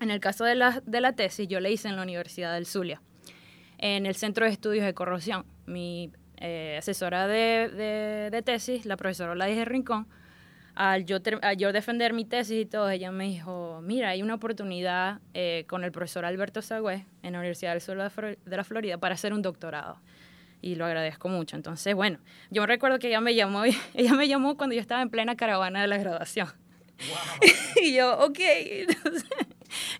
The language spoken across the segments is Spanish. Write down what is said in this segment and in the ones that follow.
En el caso de la, de la tesis, yo la hice en la Universidad del Zulia, en el Centro de Estudios de Corrosión. Mi eh, asesora de, de, tesis, la profesora Oladis Rincón, al yo, yo defender mi tesis y todo, ella me dijo, mira, hay una oportunidad eh, con el profesor Alberto Sagüez en la Universidad del Sur de la Florida para hacer un doctorado. Y lo agradezco mucho. Entonces, bueno, yo recuerdo que ella me llamó, ella me llamó cuando yo estaba en plena caravana de la graduación. y yo, ok.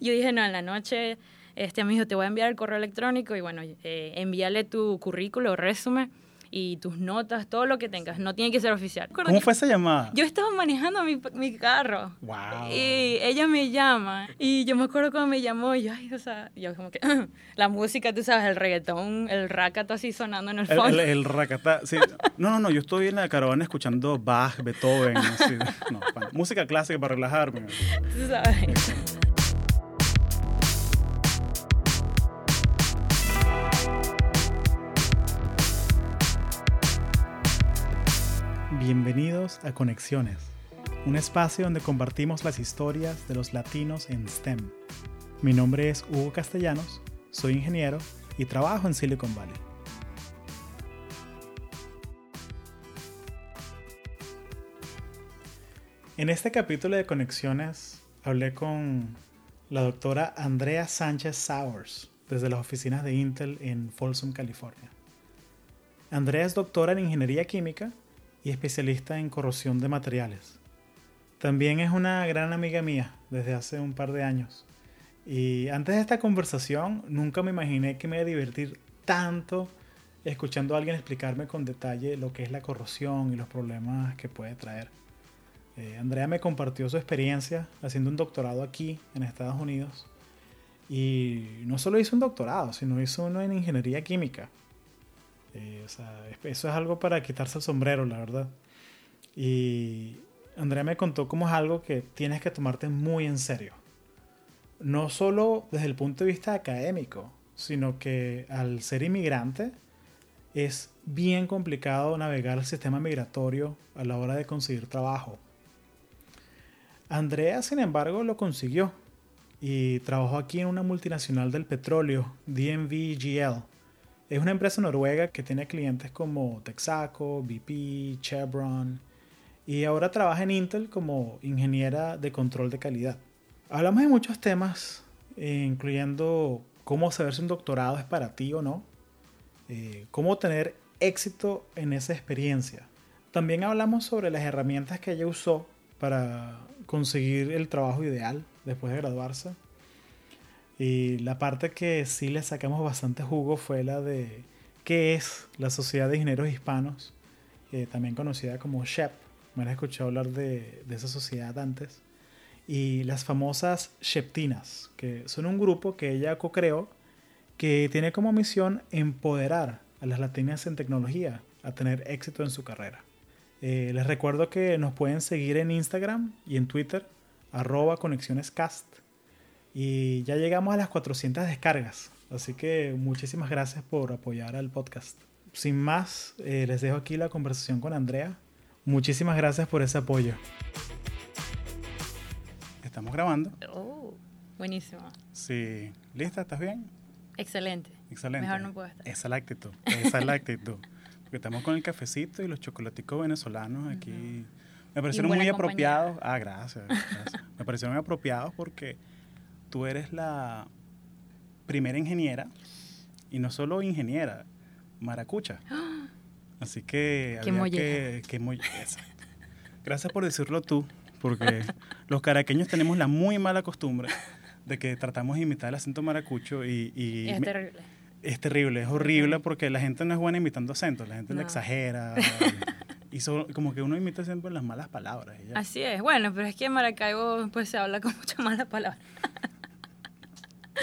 yo dije, no, en la noche, este amigo, te voy a enviar el correo electrónico y bueno, eh, envíale tu currículo, resumen y tus notas, todo lo que tengas. No tiene que ser oficial. ¿Cómo fue esa llamada? Yo estaba manejando mi, mi carro. Wow. Y ella me llama. Y yo me acuerdo cuando me llamó y yo, ay, o sea, yo como que la música, tú sabes, el reggaetón, el racata así sonando en el fondo. El, el, racata, sí. No, no, no, yo estoy en la caravana escuchando Bach, Beethoven, así. No, música clásica para relajarme. Tú sabes. Bienvenidos a Conexiones, un espacio donde compartimos las historias de los latinos en STEM. Mi nombre es Hugo Castellanos, soy ingeniero y trabajo en Silicon Valley. En este capítulo de Conexiones hablé con la doctora Andrea Sánchez Sowers desde las oficinas de Intel en Folsom, California. Andrea es doctora en ingeniería química y especialista en corrosión de materiales. También es una gran amiga mía desde hace un par de años. Y antes de esta conversación nunca me imaginé que me iba a divertir tanto escuchando a alguien explicarme con detalle lo que es la corrosión y los problemas que puede traer. Eh, Andrea me compartió su experiencia haciendo un doctorado aquí en Estados Unidos. Y no solo hizo un doctorado, sino hizo uno en ingeniería química. Eh, eso es algo para quitarse el sombrero, la verdad. Y Andrea me contó cómo es algo que tienes que tomarte muy en serio. No solo desde el punto de vista académico, sino que al ser inmigrante es bien complicado navegar el sistema migratorio a la hora de conseguir trabajo. Andrea, sin embargo, lo consiguió y trabajó aquí en una multinacional del petróleo, DNVGL, es una empresa noruega que tiene clientes como Texaco, BP, Chevron y ahora trabaja en Intel como ingeniera de control de calidad. Hablamos de muchos temas, eh, incluyendo cómo saber si un doctorado es para ti o no, eh, cómo tener éxito en esa experiencia. También hablamos sobre las herramientas que ella usó para conseguir el trabajo ideal después de graduarse y la parte que sí le sacamos bastante jugo fue la de qué es la Sociedad de Ingenieros Hispanos, eh, también conocida como SHEP. Me han escuchado hablar de, esa sociedad antes. Y las famosas Sheptinas, que son un grupo que ella co-creó que tiene como misión empoderar a las latinas en tecnología a tener éxito en su carrera. Eh, les recuerdo que nos pueden seguir en Instagram y en Twitter, arroba conexionescast. Y ya llegamos a las 400 descargas. Así que muchísimas gracias por apoyar al podcast. Sin más, eh, les dejo aquí la conversación con Andrea. Muchísimas gracias por ese apoyo. Estamos grabando. Oh, buenísimo. Sí. ¿Lista? ¿Estás bien? Excelente. Excelente. Mejor no puedo estar. Esa es la actitud. Esa es la actitud. Porque estamos con el cafecito y los chocolaticos venezolanos aquí. Me parecieron muy apropiados. Ah, gracias. gracias. Me parecieron apropiados porque tú eres la primera ingeniera y no solo ingeniera, maracucha. Así que qué que, Gracias por decirlo tú, porque los caraqueños tenemos la muy mala costumbre de que tratamos de imitar el acento maracucho y... es terrible. Es terrible, es horrible porque la gente no es buena imitando acentos, la gente lo exagera. y como que uno imita siempre las malas palabras. Así es, bueno, pero es que en Maracaibo pues se habla con muchas malas palabras.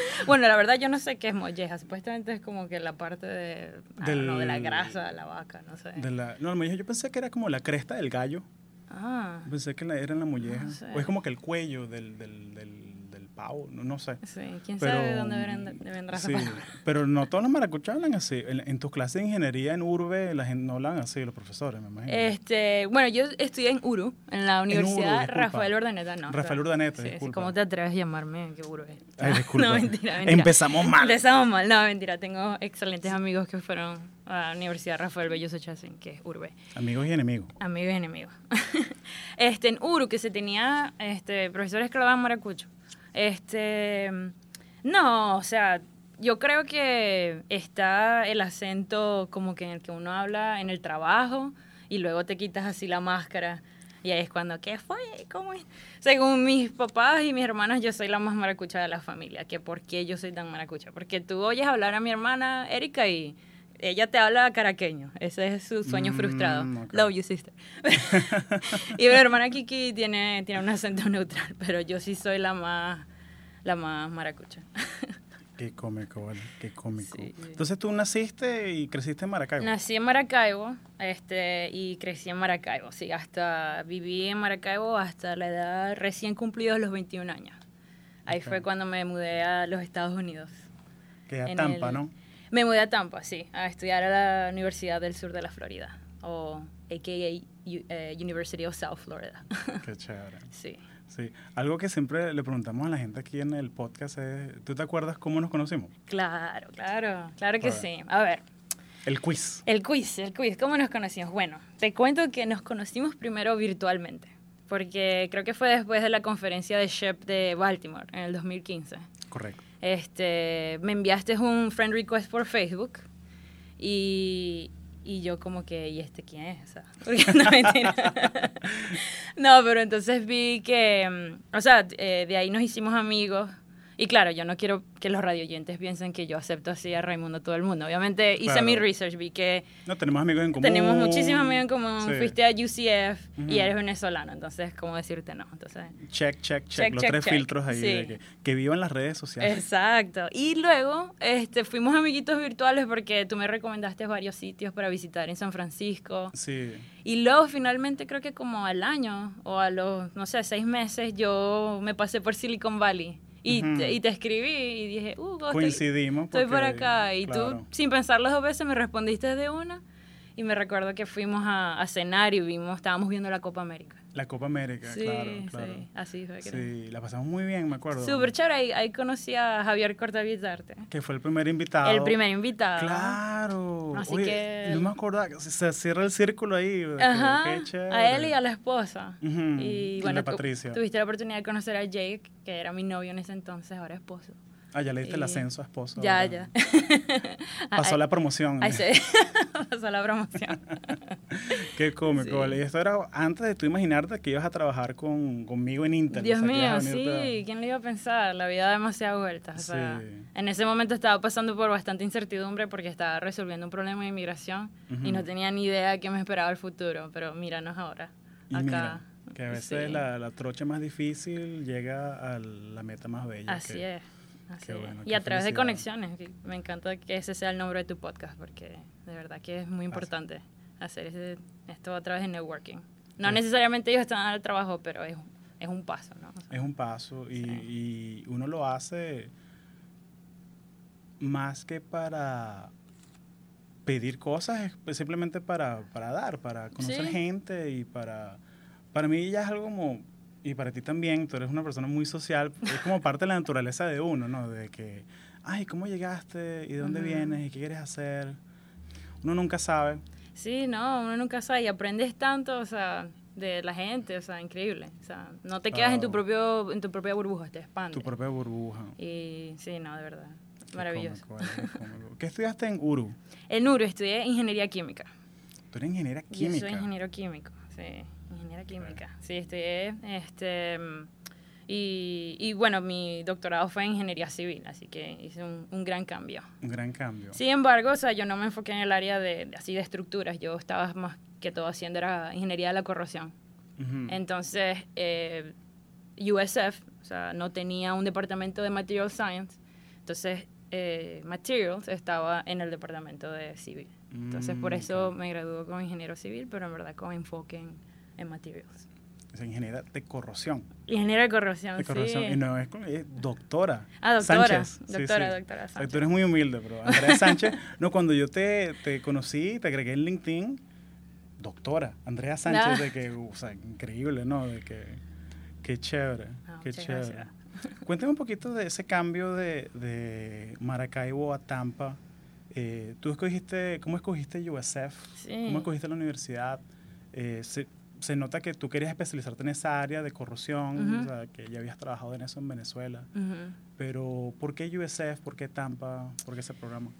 bueno, la verdad yo no sé qué es molleja. Supuestamente es como que la parte de, de la grasa de la vaca, no sé. De la, no, molleja yo pensé que era como la cresta del gallo. Ah. Pensé que era en la molleja. O es como que el cuello del, del, del, Pau, no, no sé. Sí, quién Pero, sabe de dónde vendrá, de vendrá Sí, pero no todos los maracuchos hablan así. En, en tus clases de ingeniería en Urbe, la gente no hablan así, los profesores, me imagino. Este, bueno, yo estudié en URU, en la Universidad. Rafael Urdaneta, no. Rafael Urdaneta, sí, disculpa. ¿Cómo te atreves a llamarme que URU? Ay, disculpa. No, mentira, mentira. Empezamos mal. Empezamos mal, no, mentira. Tengo excelentes amigos que fueron a la Universidad Rafael Belloso Chacín, que es Urbe. Amigos y enemigos. Amigos y enemigos. este, en Uru, que se tenía este, profesores que hablaban maracucho. Este, no, o sea, yo creo que está el acento como que en el que uno habla en el trabajo y luego te quitas así la máscara. Y ahí es cuando, ¿qué fue? ¿Cómo? Según mis papás y mis hermanas, yo soy la más maracucha de la familia. ¿Que ¿Por qué yo soy tan maracucha? Porque tú oyes hablar a mi hermana Erika y ella te habla caraqueño. Ese es su sueño Mm, frustrado. ok. Love you, sister. y mi hermana Kiki tiene, tiene un acento neutral, pero yo sí soy la más, la más maracucha. Qué cómico, vale. Qué cómico. Sí. Entonces tú naciste y creciste en Maracaibo. Nací en Maracaibo este, y crecí en Maracaibo, sí, hasta viví en Maracaibo hasta la edad recién cumplidos los 21 años. Ahí Ok. fue cuando me mudé a los Estados Unidos. que a Tampa, el- ¿no? Me mudé a Tampa, sí, a estudiar a la Universidad del Sur de la Florida, o a.k.a. Eh, University of South Florida. Qué chévere. sí. Sí. Algo que siempre le preguntamos a la gente aquí en el podcast es, ¿tú te acuerdas cómo nos conocimos? Claro, claro, claro que A sí. A ver, El quiz. el quiz, el quiz, ¿cómo nos conocimos? Bueno, te cuento que nos conocimos primero virtualmente, porque creo que fue después de la conferencia de SHEP de Baltimore en el 2015. Correcto. Este, me enviaste un friend request por Facebook y, y yo como que, ¿y este quién es? O sea, porque no, mentira. no, pero entonces vi que, mm, o sea, eh, de ahí nos hicimos amigos. Y claro, yo no quiero que los radioyentes piensen que yo acepto así a Raimundo todo el mundo. Obviamente hice Claro. mi research, vi que No, tenemos amigos en común. tenemos muchísimos amigos en común. Sí. Fuiste a UCF y eres venezolano, entonces, ¿cómo decirte no? Entonces, Check, check, check. Check, Los check, tres check. filtros ahí Sí. de que, que vivo en las redes sociales. Exacto. Y luego este, fuimos amiguitos virtuales porque tú me recomendaste varios sitios para visitar en San Francisco. Sí. Y luego finalmente creo que como al año o a los, no sé, seis meses yo me pasé por Silicon Valley. Y, te, y te escribí y dije, uh, estoy, Coincidimos. estoy por porque, acá. Y claro. tú, sin pensarlo dos veces, me respondiste de una. Y me recuerdo que fuimos a, a cenar y vimos, estábamos viendo la Copa América. La Copa América, Sí, claro, claro. sí, así fue. creo. Sí, la pasamos muy bien, me acuerdo. Súper chévere. Ahí, ahí conocí a Javier Cortavitarte. Que fue el primer invitado. El primer invitado. Claro. Así Oye, que- No me acordaba. que Se, cierra el círculo ahí. Ajá, qué chévere. a él y a la esposa. Ujú, Y y bueno, la Patricia. tuviste la oportunidad de conocer a Jake, que era mi novio en ese entonces, ahora esposo. Ah, ya le diste el y- ascenso a esposo. Ya, ¿verdad? ya. Pasó la promoción. ahí se pasó la promoción. Qué cómico, Sí. Y esto era antes de tú imaginarte que ibas a trabajar con, conmigo en Intel. Dios o sea, mío, a sí, venirte ¿quién le iba a pensar? La vida da demasiadas vueltas. O sea, Sí. en ese momento estaba pasando por bastante incertidumbre porque estaba resolviendo un problema de inmigración y no tenía ni idea de qué me esperaba el futuro. Pero míranos ahora, Y acá. mira, que a veces Sí. la, la trocha más difícil llega a la meta más bella. Así que- es. Así bueno, y a través de conexiones. Me encanta que ese sea el nombre de tu podcast porque de verdad que es muy importante hacer ese- esto a través de networking. No Sí. necesariamente ellos están al trabajo, pero es, es un paso, ¿no? O sea, Es un paso y, Sí. y uno lo hace más que para pedir cosas, es simplemente para, para dar, para conocer Sí. gente y para... Para mí ya es algo como... Y para ti también, tú eres una persona muy social, es como parte de la naturaleza de uno, ¿no? De que, ay, ¿cómo llegaste? ¿Y de dónde vienes? ¿Y qué quieres hacer? Uno nunca sabe. Sí, no, uno nunca sabe y aprendes tanto, o sea, de la gente, o sea, increíble. O sea, no te quedas en tu propio en tu propia burbuja, te expandes. Tu propia burbuja. Y sí, no, de verdad, Qué maravilloso. cómico, vale, qué cómico. ¿Qué estudiaste en URU? En URU estudié ingeniería química. Tú eres ingeniera Yo química. soy ingeniero químico, sí, ingeniera química. Sí, estudié, este, y, y bueno, mi doctorado fue en ingeniería civil, así que hice un, un gran cambio. Un gran cambio. Sin embargo, o sea, yo no me enfoqué en el área de, así de estructuras, yo estaba más que todo haciendo era ingeniería de la corrosión. Entonces, eh, USF, o sea, no tenía un departamento de Material Science, entonces eh, Materials estaba en el departamento de civil. Entonces, por Mm, eso me graduó como ingeniero civil, pero en verdad con enfoque en, en Materials. es ingeniera de corrosión. Ingeniera de corrosión, De corrosión. sí. Y no es, doctora. Ah, doctora. Sánchez. Doctora, sí. doctora Sánchez. Tú eres muy humilde, pero Andrea Sánchez, no, cuando yo te, te conocí, te agregué en LinkedIn, doctora, Andrea Sánchez, Ah. de que, o sea, increíble, ¿no? De que, qué chévere, Ah, qué chévere. gracias. Cuéntame un poquito de ese cambio de, de Maracaibo a Tampa. Eh, ¿Tú escogiste, cómo escogiste USF? Sí. ¿Cómo escogiste la universidad? Eh, se, se nota que tú querías especializarte en esa área de corrosión, Ujú. o sea, que ya habías trabajado en eso en Venezuela. Ujú. Pero, ¿por qué USF? ¿Por qué Tampa? ¿Por qué ese programa?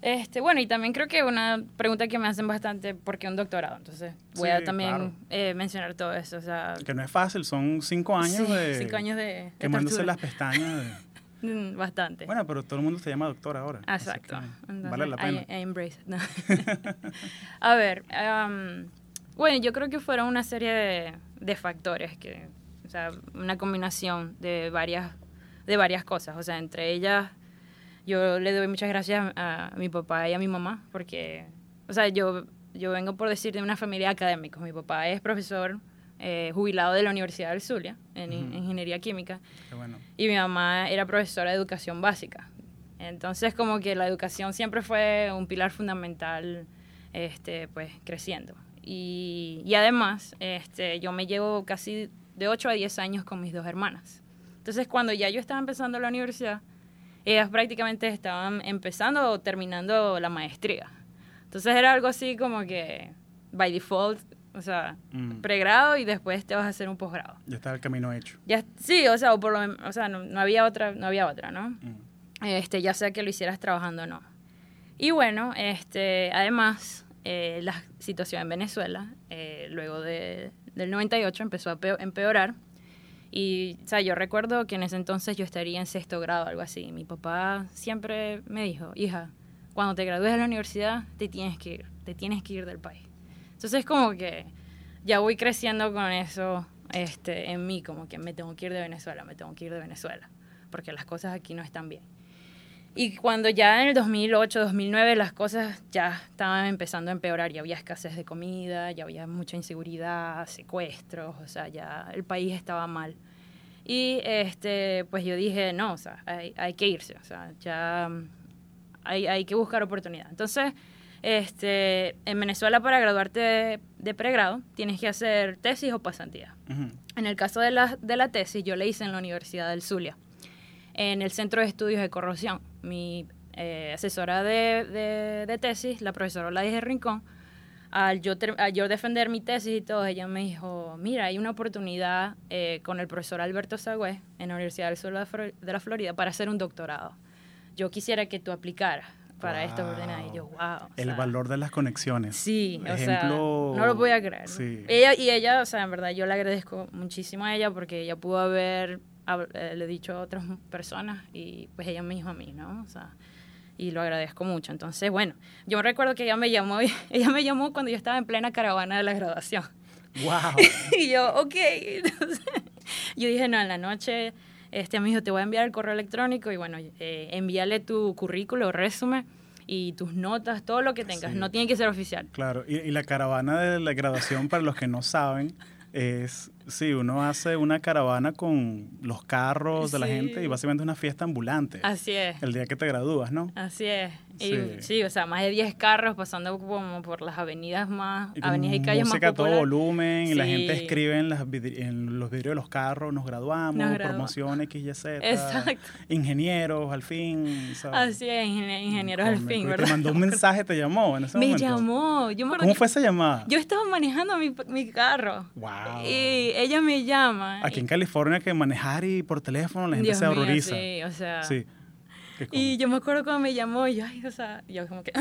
Este, bueno, y también creo que una pregunta que me hacen bastante, ¿por qué un doctorado? Entonces, voy a Sí, también claro. eh, mencionar todo eso. O sea, Que no es fácil, son cinco años sí, de... cinco años de, de Quemándose tortura. las pestañas. de- Mm, Bastante. Bueno, pero todo el mundo se llama doctor ahora. Exacto. Entonces, vale la I- pena. I embrace it. No. a ver, am, bueno, yo creo que fueron una serie de, de factores que, o sea, una combinación de varias, de varias cosas. O sea, entre ellas, yo le doy muchas gracias a, mi papá y a mi mamá porque, o sea, yo, yo vengo por decir de una familia de académicos. Mi papá es profesor eh, jubilado de la Universidad del Zulia en ingeniería química Qué bueno. y mi mamá era profesora de educación básica. Entonces, como que la educación siempre fue un pilar fundamental, este, pues, creciendo. Y, y además, este, yo me llevo casi de 8 a 10 años con mis dos hermanas. Entonces, cuando ya yo estaba empezando la universidad, ellas prácticamente estaban empezando o terminando la maestría. Entonces, era algo así como que, by default, o sea, Mm. pregrado y después te vas a hacer un posgrado. Ya estaba el camino hecho. Ya, sí, o sea, o por lo o sea no, no había otra, no había otra, ¿no? Mm. Este, ya sea que lo hicieras trabajando o no. Y bueno, este, además, eh, la situación en Venezuela, eh, luego de, del 98, empezó a peo- empeorar. Y, o sea, yo recuerdo que en ese entonces yo estaría en sexto grado, algo así. Mi papá siempre me dijo, hija, cuando te gradúes de la universidad, te tienes que ir, te tienes que ir del país. Entonces, como que ya voy creciendo con eso este, en mí, como que me tengo que ir de Venezuela, me tengo que ir de Venezuela, porque las cosas aquí no están bien. Y cuando ya en el 2008, 2009 las cosas ya estaban empezando a empeorar, ya había escasez de comida, ya había mucha inseguridad, secuestros, o sea, ya el país estaba mal. Y este, pues yo dije, no, o sea, hay, hay que irse, o sea, ya mm, hay, hay que buscar oportunidad. Entonces, este, en Venezuela para graduarte de, de pregrado tienes que hacer tesis o pasantía. Ujú. En el caso de la, de la tesis, yo la hice en la Universidad del Zulia, en el Centro de Estudios de Corrosión. Mi eh, asesora de, de- de tesis, la profesora Oladis Rincón, al yo, ter- al yo defender mi tesis y todo, ella me dijo, mira, hay una oportunidad eh, con el profesor Alberto Sagüez en la Universidad del Sur de la Florida para hacer un doctorado. Yo quisiera que tú aplicaras para esta oportunidad. Y yo, wow. El sea, valor de las conexiones. Sí, o sea, Ejemplo- no lo voy a creer. Sí. Ella, y ella, o sea, en verdad yo le agradezco muchísimo a ella porque ella pudo haber, eh, le dicho a otras personas y pues ella me dijo a mí, ¿no? O sea, y lo agradezco mucho. Entonces, bueno, yo me recuerdo que ella me llamó, ella me llamó cuando yo estaba en plena caravana de la graduación. ¡Wow! y yo, ok. Entonces, yo dije, no, en la noche, este, me dijo, te voy a enviar el correo electrónico y bueno, eh, envíale tu currículo, resumen y tus notas, todo lo que tengas. Sí. No tiene que ser oficial. Claro, y, y la caravana de la graduación, para los que no saben, es, sí, uno hace una caravana con los carros de la gente y básicamente es una fiesta ambulante. Así es. El día que te gradúas, ¿no? Así es. Y, Sí. sí. o sea, más de 10 carros pasando como por las avenidas más, Y avenidas y calles música más todo populares. volumen y la Sí. gente escribe en, las vidri- en los vidrios de los carros, nos graduamos, Nos gradua- promoción X, Y, Z. Exacto. Ingenieros, al fin. ¿sabes? Así es, ingenie- ingenieros al fin, ¿verdad? Te mandó un mensaje, te llamó en ese Me momento. llamó. Yo me ¿Cómo fue esa llamada? Yo estaba manejando mi, mi carro. Wow. Y ella me llama. Aquí en California que manejar y por teléfono la gente Dios se mío, horroriza. sí, o sea. Sí. Y yo me acuerdo cuando me llamó y yo, ay, o sea, yo como que,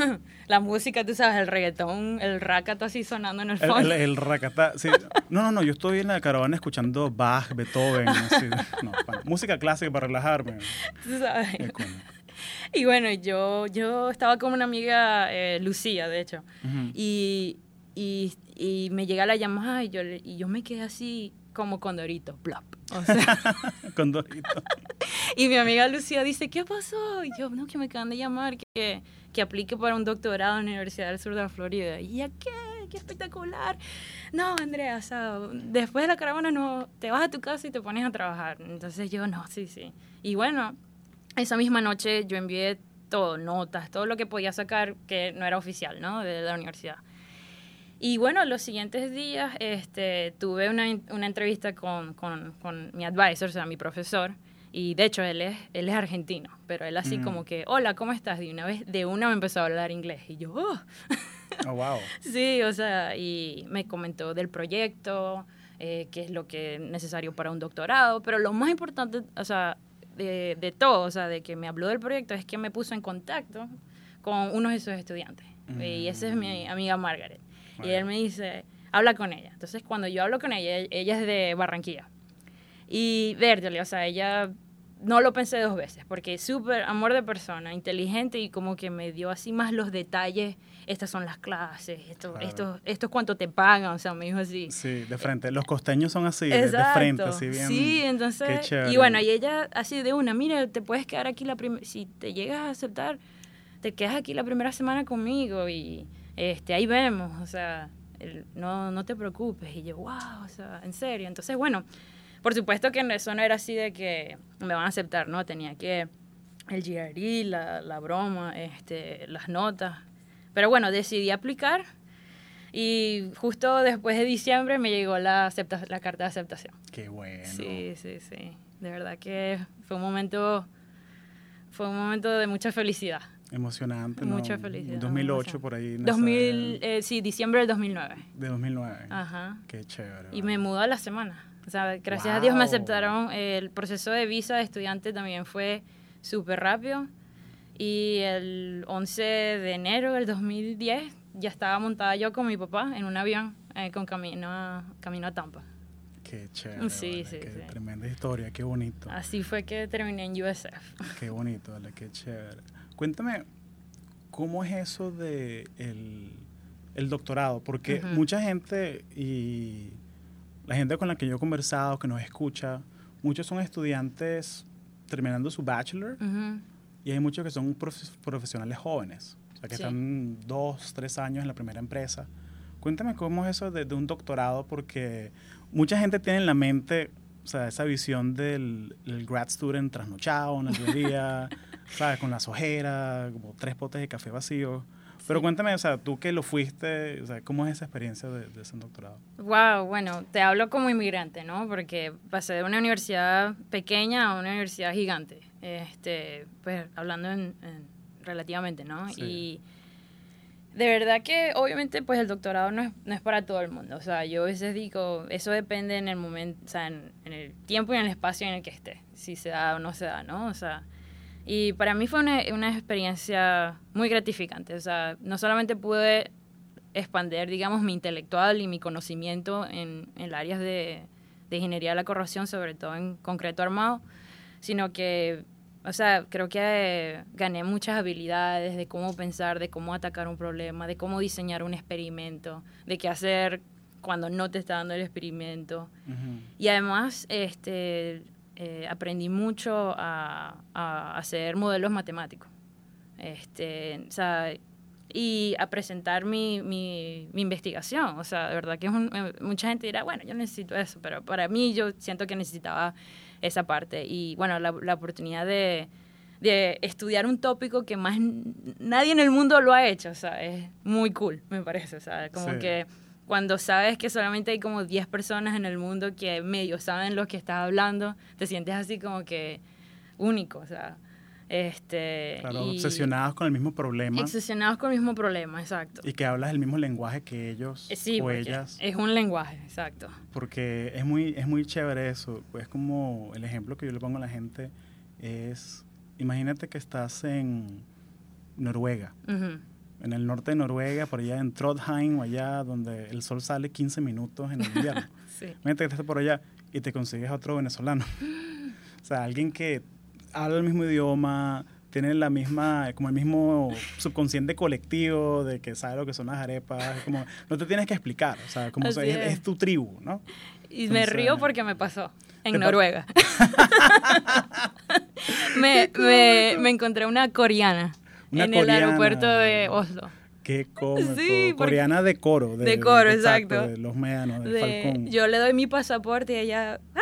la música, tú sabes, el reggaetón, el racato así sonando en el El, fondo. el, el racatá, sí. No, no, no, yo estoy en la caravana escuchando Bach, Beethoven, así. No, pa- música clásica para relajarme. tú sabes. Y bueno, yo, yo estaba con una amiga, eh, Lucía, de hecho, y, y, y me llega la llamada y yo, y yo me quedé así como condorito, plop. O sea, Con Dorito. y mi amiga Lucía dice, ¿qué pasó? Y yo, no, que me acaban de llamar, que, que aplique para un doctorado en la Universidad del Sur de la Florida. ¿Y a qué? qué espectacular. No, Andrea, o sea, después de la caravana no, te vas a tu casa y te pones a trabajar. Entonces yo, no, sí, sí. Y bueno, esa misma noche yo envié todo, notas, todo lo que podía sacar que no era oficial, ¿no? De la universidad. Y bueno, los siguientes días este, tuve una, una entrevista con, con, con, mi advisor, o sea, mi profesor, y de hecho él es, él es argentino, pero él así Mm. como que, hola, ¿cómo estás? De una vez, de una me empezó a hablar inglés, y yo, oh. Oh, wow. Sí, o sea, y me comentó del proyecto, eh, qué es lo que es necesario para un doctorado, pero lo más importante, o sea, de, de todo, o sea, de que me habló del proyecto, es que me puso en contacto con uno de esos estudiantes. Y esa es mi amiga Margaret. Y él me dice, habla con ella. Entonces, cuando yo hablo con ella, ella es de Barranquilla. Y vértele, o sea, ella no lo pensé dos veces, porque súper amor de persona, inteligente y como que me dio así más los detalles. Estas son las clases, esto, Claro. esto, esto es cuanto te pagan, o sea, me dijo así. Sí, de frente. Los costeños son así, de, de frente, así bien. Sí, Qué entonces. chévere. Y bueno, y ella así de una, mira, te puedes quedar aquí la primera. Si te llegas a aceptar, te quedas aquí la primera semana conmigo y este ahí vemos, o sea, el- no, no te preocupes. Y yo, wow, o sea, en serio. Entonces, bueno, por supuesto que eso no era así de que me van a aceptar, ¿no? Tenía que el GRE, la, la broma, este, las notas. Pero bueno, decidí aplicar y justo después de diciembre me llegó la, acepta- la carta de aceptación. Qué bueno. Sí, sí, sí. De verdad que fue un momento, fue un momento de mucha felicidad. Emocionante, ¿no? Mucha felicidad. 2008 emoción. por ahí. en esa- 2000, eh, sí, diciembre del 2009. De 2009. Ajá. Qué chévere. Y me mudó a la semana. O sea, gracias a Dios me Wow. aceptaron. El proceso de visa de estudiante también fue súper rápido. Y el 11 de enero del 2010 ya estaba montada yo con mi papá en un avión eh, con camino a, camino a Tampa. Qué chévere. Sí, vale, sí, qué sí. Tremenda historia, qué bonito. Así fue que terminé en USF. Qué bonito, vale, qué chévere. Cuéntame, ¿cómo es eso de el, el doctorado? Porque Ujú. mucha gente y la gente con la que yo he conversado, que nos escucha, muchos son estudiantes terminando su bachelor Ujú. y hay muchos que son profe- profesionales jóvenes, o sea, que Sí. están dos, tres años en la primera empresa. Cuéntame cómo es eso de, de un doctorado, porque mucha gente tiene en la mente, o sea, esa visión del el grad student trasnochado en la librería, ¿sabes? Con las ojeras, como tres potes de café vacíos. Pero cuéntame, o sea, tú que lo fuiste, o sea, ¿cómo es esa experiencia de, de ese doctorado? Wow, bueno, te hablo como inmigrante, ¿no? Porque pasé de una universidad pequeña a una universidad gigante. Este, pues hablando en, en- relativamente, ¿no? Sí. Y de verdad que obviamente pues el doctorado no es, no es para todo el mundo. O sea, yo a veces digo, eso depende en el momento, o sea, en, en el tiempo y en el espacio en el que esté, si se da o no se da, ¿no? O sea, y para mí fue una, una experiencia muy gratificante. O sea, no solamente pude expandir, digamos, mi intelectual y mi conocimiento en, en áreas de, de ingeniería de la corrosión, sobre todo en concreto armado, sino que, o sea, creo que eh, gané muchas habilidades de cómo pensar, de cómo atacar un problema, de cómo diseñar un experimento, de qué hacer cuando no te está dando el experimento. Ujú. Y además, este, eh, aprendí mucho a, a hacer modelos matemáticos. Este, o sea, y a presentar mi, mi, mi investigación. O sea, de verdad que es un- eh, mucha gente dirá, bueno, yo necesito eso, pero para mí yo siento que necesitaba esa parte. Y bueno, la, la oportunidad de, de estudiar un tópico que más nadie en el mundo lo ha hecho, o sea, es muy cool, me parece. O sea, como Sí. que cuando sabes que solamente hay como 10 personas en el mundo que medio saben lo que estás hablando, te sientes así como que único, o sea, este... Claro, y obsesionados con el mismo problema Obsesionados con el mismo problema, exacto. y que hablas el mismo lenguaje que ellos Eh, Sí, o ellas. es un lenguaje, exacto. Porque es muy, es muy chévere eso. Es como el ejemplo que yo le pongo a la gente es, imagínate que estás en Noruega, Ujú. En el norte de Noruega, por allá en Trondheim o allá donde el sol sale 15 minutos en el invierno. Sí. Imagínate que estás por allá y te consigues a otro venezolano. o sea, alguien que habla el mismo idioma, tiene la misma, como el mismo subconsciente colectivo de que sabe lo que son las arepas. es como, no te tienes que explicar, o sea, como Así es, es. es tu tribu, ¿no? Y me Entonces- río porque me pasó ¿Te en pa- Noruega. me, me, me encontré una coreana Una en coreana. el aeropuerto de Oslo. Qué cómico. Sí, Coreana de coro. De coro, exacto. De los médanos, de, De- Falcón. yo le doy mi pasaporte y ella, ¡ah!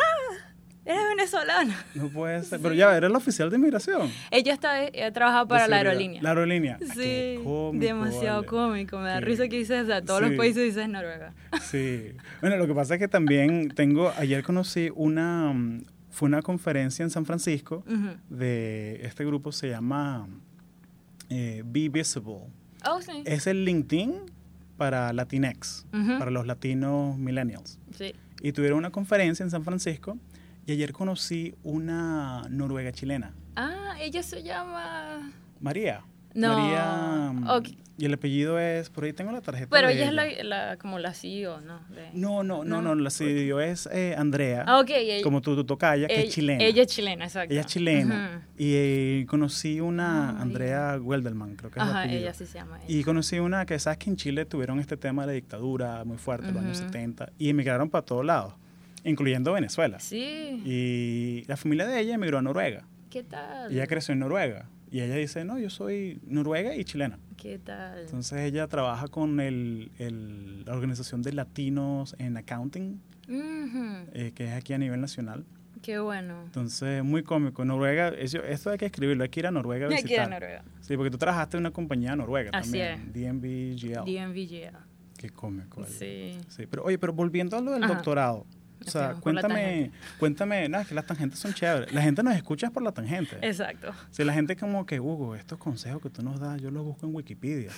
Eres venezolana. No puede ser. Pero ya, eres la oficial de inmigración. Ella está, ella trabaja para la aerolínea. La aerolínea. Ah, qué Sí, cómico, demasiado vale. cómico. Me da Sí. risa que dices, o sea, todos Sí. los países dices Noruega. Sí. Bueno, lo que pasa es que también tengo, ayer conocí una, fue una conferencia en San Francisco de este grupo, se llama eh, Be Visible. Oh, sí. Es el LinkedIn para Latinx, Ujú. para los latinos millennials. Sí. Y tuvieron una conferencia en San Francisco y ayer conocí una noruega chilena, Ah, ella se llama... María. No, María. mm. Y el apellido es, por ahí tengo la tarjeta. Pero de ella es la, la- como la CEO, ¿no? De- No, no, no, No. no, la CEO es eh, Andrea. Ah, ok. Ella, como tu, tu tocaya, que ella- es chilena. Ella es chilena, exacto. Ella es chilena. Y eh, conocí una, Ah, Andrea Welderman, creo que es el Ajá, ella sí se llama. Y conocí una que sabes que en Chile tuvieron este tema de la dictadura muy fuerte en los años Ujú. 70 y emigraron para todos lados, incluyendo Venezuela. Sí. Y la familia de ella emigró a Noruega. ¿Qué tal? Ella creció en Noruega. Y ella dice, no, yo soy noruega y chilena. ¿Qué tal? Entonces ella trabaja con el, el- la organización de latinos en accounting, eh, que es aquí a nivel nacional. Qué bueno. Entonces, muy cómico. Noruega, eso, esto hay que escribirlo, hay que ir a Noruega a Hay visitar. que ir a Noruega. Sí, porque tú trabajaste en una compañía noruega Así también, DNV GL. DMVGL. Qué cómico. ¿vale? Sí. Sí, pero oye, pero volviendo a lo del Ajá. doctorado. O sea, cuéntame, cuéntame, no, es que las tangentes son chéveres. La gente nos escucha por la tangente. Exacto. Si la gente como que, Hugo, estos consejos que tú nos das, yo los busco en Wikipedia.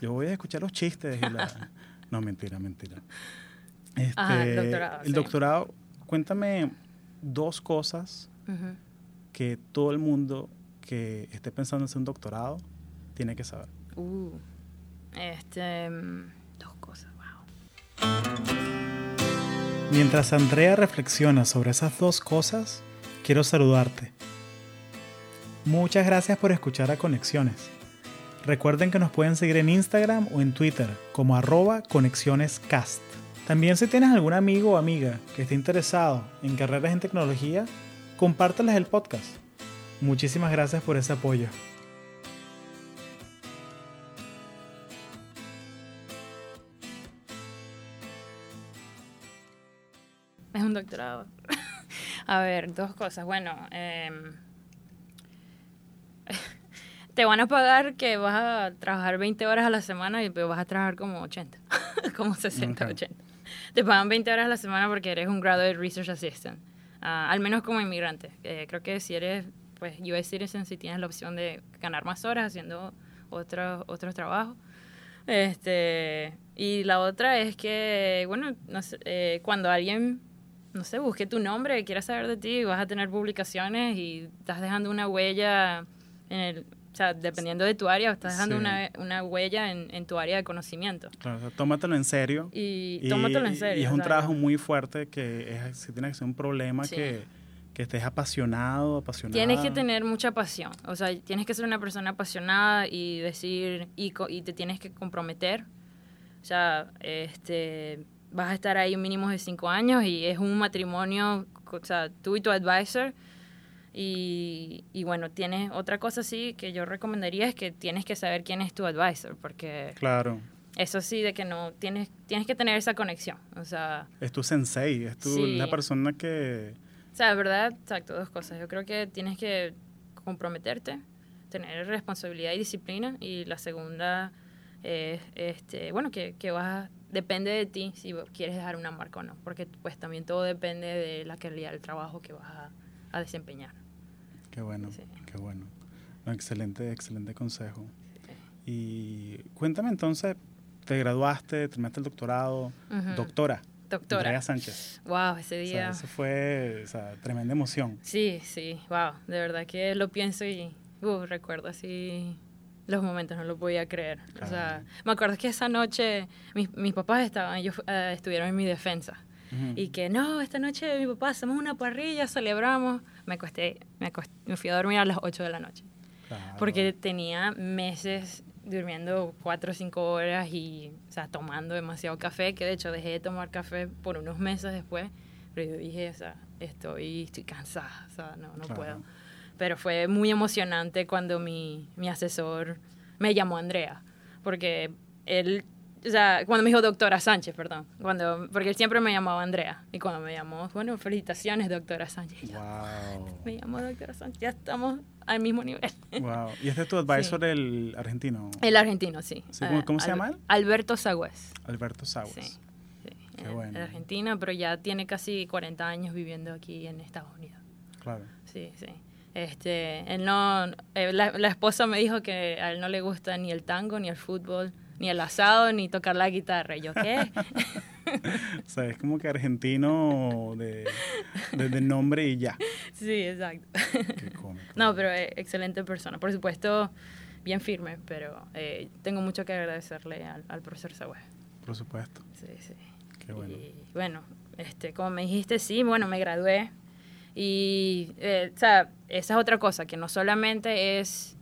Yo voy a escuchar los chistes y la... No, mentira, mentira. Este, Ajá, el doctorado, El sí. doctorado, cuéntame dos cosas que todo el mundo que esté pensando en hacer un doctorado tiene que saber. Uh, este, mm, dos cosas, wow. Mientras Andrea reflexiona sobre esas dos cosas, quiero saludarte. Muchas gracias por escuchar a Conexiones. Recuerden que nos pueden seguir en Instagram o en Twitter como arroba conexionescast. También si tienes algún amigo o amiga que esté interesado en carreras en tecnología, compárteles el podcast. Muchísimas gracias por ese apoyo. Un doctorado. A ver, dos cosas. Bueno, em, te van a pagar que vas a trabajar 20 horas a la semana y vas a trabajar como 80, como 60, Ok. 80. Te pagan 20 horas a la semana porque eres un Graduate Research Assistant, Ah, al menos como inmigrante. Eh, creo que si eres pues US Citizen, si tienes la opción de ganar más horas haciendo otros otros trabajos. Este, y la otra es que, bueno, no sé, eh, cuando alguien, no sé, busque tu nombre, quiera saber de ti, vas a tener publicaciones y estás dejando una huella en el, o sea, dependiendo de tu área, estás dejando Sí. una, una huella en, en tu área de conocimiento. Claro, o sea, tómatelo en serio. Y, tómatelo en serio. Y es un sea, trabajo muy fuerte que es, si tiene que ser un problema Sí. que, que estés apasionado, apasionado. Tienes que tener mucha pasión, o sea, tienes que ser una persona apasionada y decir, y, y te tienes que comprometer. O sea, este, vas a estar ahí mínimo de cinco años y es un matrimonio, o sea, tú y tu advisor. Y, y bueno, tienes otra cosa sí que yo recomendaría es que tienes que saber quién es tu advisor, porque Claro. eso sí, de que no, tienes, tienes que tener esa conexión. O sea, Es tu sensei, es tu, Sí. la persona que... O sea, verdad, exacto, dos cosas. Yo creo que tienes que comprometerte, tener responsabilidad y disciplina. Y la segunda es, este, bueno, que, que vas, depende de ti si quieres dejar una marca o no. Porque pues también todo depende de la calidad del trabajo que vas a, a desempeñar. Qué bueno, Sí. qué bueno. No, excelente, excelente consejo. Y cuéntame entonces, te graduaste, terminaste el doctorado, Ujú. doctora. Doctora. Andrea Sánchez. Wow, ese O sea, día. eso fue o sea, tremenda emoción. Sí, sí, wow. De verdad que lo pienso y uh, recuerdo así los momentos, no lo podía creer. O sea, Claro. me acuerdo que esa noche mis, mis papás estaban, ellos eh, estuvieron en mi defensa. Ujú. Y que no, esta noche mi papá hacemos una parrilla, celebramos. Me acosté, me, acosté- me fui a dormir a las 8 de la noche. Claro. Porque tenía meses durmiendo 4 o 5 horas y, o sea, tomando demasiado café, que de hecho dejé de tomar café por unos meses después. Pero yo dije, o sea, estoy, estoy cansada, o sea, no, no Claro. puedo. Pero fue muy emocionante cuando mi, mi asesor me llamó Andrea, porque él, o sea, cuando me dijo doctora Sánchez, perdón, cuando, porque él siempre me llamaba Andrea, y cuando me llamó, bueno, felicitaciones, doctora Sánchez. Yo, Wow. Me llamo doctora Sánchez, ya estamos al mismo nivel. Wow. ¿Y este es tu advisor, el argentino? El argentino, sí. Sí, ¿cómo- cómo se Al- llama él? Alberto Sagüez. Alberto Sauer. Sí. sí. Qué bueno. Argentina, pero ya tiene casi 40 años viviendo aquí en Estados Unidos. Claro. Sí, sí. Este, él no, eh, la, la esposa me dijo que a él no le gusta ni el tango, ni el fútbol, ni el asado, ni tocar la guitarra. Y yo, ¿qué? O sea, es como que argentino de, de, de nombre y ya. sí, exacto. Qué cómico. No, pero eh, excelente persona. Por supuesto, bien firme, pero eh, tengo mucho que agradecerle al, al profesor Sagüez. Por supuesto. Sí, sí. Qué bueno. Y bueno, este, como me dijiste, sí, bueno, me gradué. Y, eh, o sea, esa es otra cosa, que no solamente es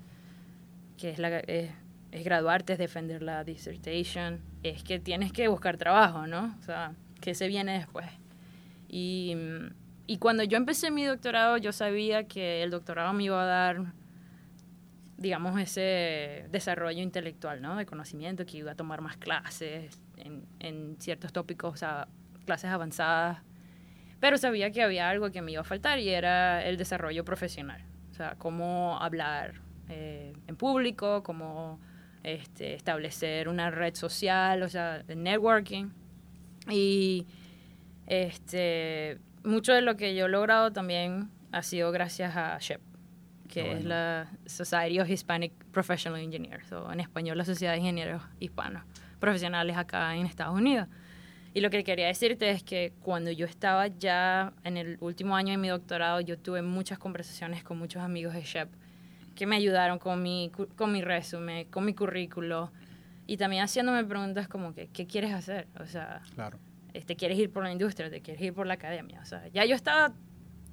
que es, la, es, es graduarte, es defender la dissertation, es que tienes que buscar trabajo, ¿no? O sea, que se viene después. Y, mm, y cuando yo empecé mi doctorado, yo sabía que el doctorado me iba a dar, digamos, ese desarrollo intelectual, ¿no? De conocimiento, que iba a tomar más clases en, en ciertos tópicos, o sea, clases avanzadas. Pero sabía que había algo que me iba a faltar y era el desarrollo profesional. O sea, cómo hablar eh, en público, cómo este, establecer una red social, o sea, networking. Y este, mucho de lo que yo he logrado también ha sido gracias a SHEP, que Qué es bueno. la Society of Hispanic Professional Engineers, o en español la Sociedad de Ingenieros Hispanos Profesionales acá en Estados Unidos. Y lo que quería decirte es que cuando yo estaba ya en el último año de mi doctorado, yo tuve muchas conversaciones con muchos amigos de SHEP que me ayudaron con mi, con mi resumen, con mi currículo y también haciéndome preguntas como que, ¿qué quieres hacer? O sea, Claro. ¿te quieres ir por la industria? ¿Te quieres ir por la academia? O sea, ya yo estaba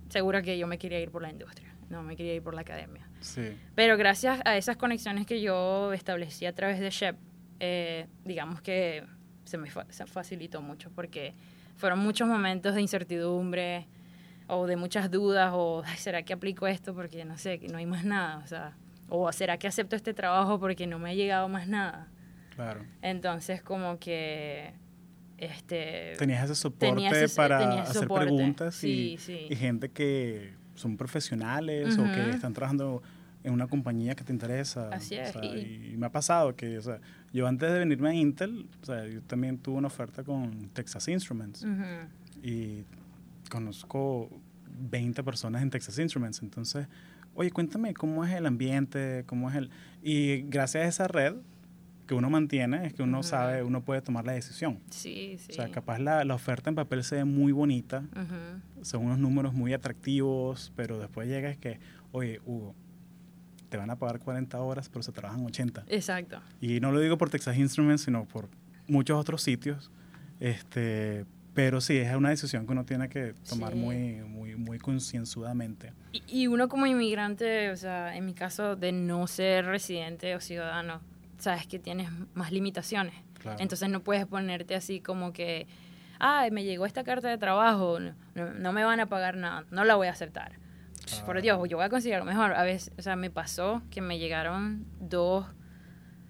segura que yo me quería ir por la industria, no me quería ir por la academia. Sí. Pero gracias a esas conexiones que yo establecí a través de SHEP, eh, digamos que se me fa- se facilitó mucho porque fueron muchos momentos de incertidumbre o de muchas dudas o "Ay, ¿será que aplico esto? Porque no sé, que no hay más nada. O sea, o ¿será que acepto este trabajo porque no me ha llegado más nada? Claro. Entonces como que este Tenías ese soporte tenía ese- para tenía ese hacer soporte. preguntas Sí, y, sí. y gente que son profesionales o que están trabajando en una compañía que te interesa. Así es, O sea, y- y... me ha pasado que, o sea, yo antes de venirme a Intel, o sea, yo también tuve una oferta con Texas Instruments Ujú. y conozco 20 personas en Texas Instruments. Entonces, oye, cuéntame cómo es el ambiente, cómo es el... Y gracias a esa red que uno mantiene, es que uno Ujú. sabe, uno puede tomar la decisión. Sí, sí. O sea, capaz la, la oferta en papel se ve muy bonita, Ujú. son unos números muy atractivos, pero después llega es que, oye, Hugo, te van a pagar 40 horas, pero se trabajan 80. Exacto. Y no lo digo por Texas Instruments, sino por muchos otros sitios. Este, pero sí, es una decisión que uno tiene que tomar Sí. muy, muy, muy concienzudamente. Y, y uno como inmigrante, o sea, en mi caso de no ser residente o ciudadano, sabes que tienes más limitaciones. Claro. Entonces no puedes ponerte así como que, ay, me llegó esta carta de trabajo, no- no me van a pagar nada, no la voy a aceptar. Por Claro. Dios, yo voy a conseguir lo mejor. A veces, o sea, me pasó que me llegaron dos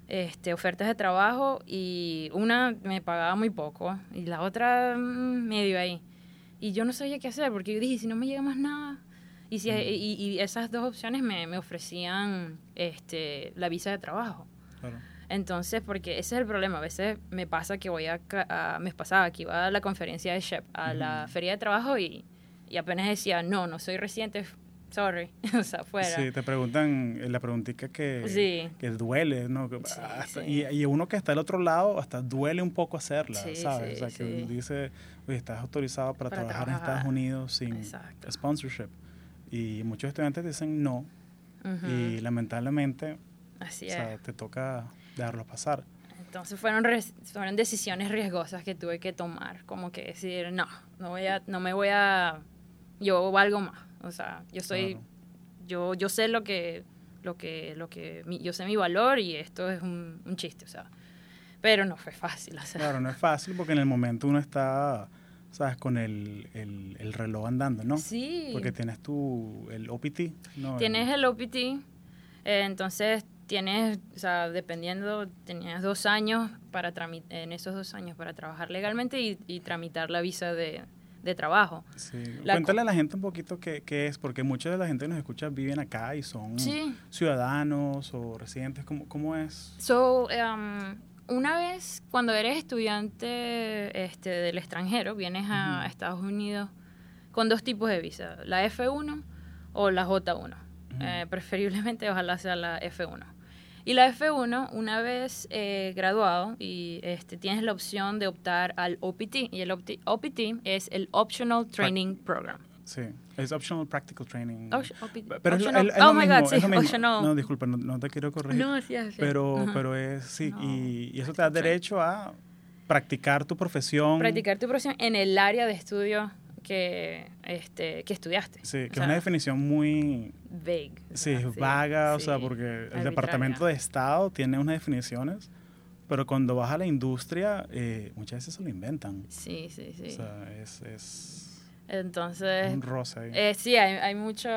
este, ofertas de trabajo y una me pagaba muy poco y la otra mm, medio ahí. Y yo no sabía qué hacer porque yo dije, si no me llega más nada. Y, si, y, y esas dos opciones me, me ofrecían este, la visa de trabajo. Claro. Entonces, porque ese es el problema. A veces me pasa que voy a, a- me pasaba que iba a la conferencia de Shep, a la Ujú. feria de trabajo y, y apenas decía, no, no soy residente, sorry, o sea, fuera. Sí, te preguntan eh, la preguntita que, Sí. que duele, ¿no? Sí, hasta- sí. Y, y uno que está al otro lado, hasta duele un poco hacerla, ¿sabes? o sea, que dice, oye, estás autorizado para, Para trabajar, en trabajar. Estados Unidos sin Exacto. sponsorship. Y muchos estudiantes dicen no, Ujú. y lamentablemente, Así o sea, te toca dejarlo pasar. Entonces fueron, fueron decisiones riesgosas que tuve que tomar, como que decir, no, no, voy a, no me voy a, yo valgo más. O sea, yo soy, Claro. yo, yo sé lo que, lo que, lo que, mi- yo sé mi valor y esto es un, un chiste, o sea. Pero no fue fácil, o sea. Claro, no es fácil porque en el momento uno está, ¿sabes? Con el, el, el reloj andando, ¿no? Sí. Porque tienes tu, el OPT, ¿no? Tienes el OPT, eh, entonces tienes, o sea, dependiendo, tenías dos años para en esos dos años para trabajar legalmente y, y tramitar la visa de, de trabajo. Sí. Cuéntale a la gente un poquito qué, qué, es, porque mucha de la gente que nos escucha viven acá y son ciudadanos o residentes. ¿Cómo, cómo es? So, um, una vez cuando eres estudiante este, del extranjero, vienes a Estados Unidos con dos tipos de visa, la F1 o la J1. Eh, preferiblemente ojalá sea la F1. Y la F1, una vez eh, graduado, y este, tienes la opción de optar al OPT. Y el OPT es el Optional Training Program. Sí, es Optional Practical Training. pero es, oh my God, sí, optional. No, disculpa, no, te quiero corregir. No, sí, sí. Pero, pero es, sí, y, y, eso te da derecho a practicar tu profesión. Practicar tu profesión en el área de estudio que, este, que estudiaste. Sí, que es una definición muy... Vague. Sí, vaga, o sea, porque el Departamento de Estado tiene unas definiciones, pero cuando vas a la industria, eh, muchas veces se lo inventan. Sí, sí, sí. O sea, es... es Entonces... Un roce ahí. Eh, sí, hay, hay mucho...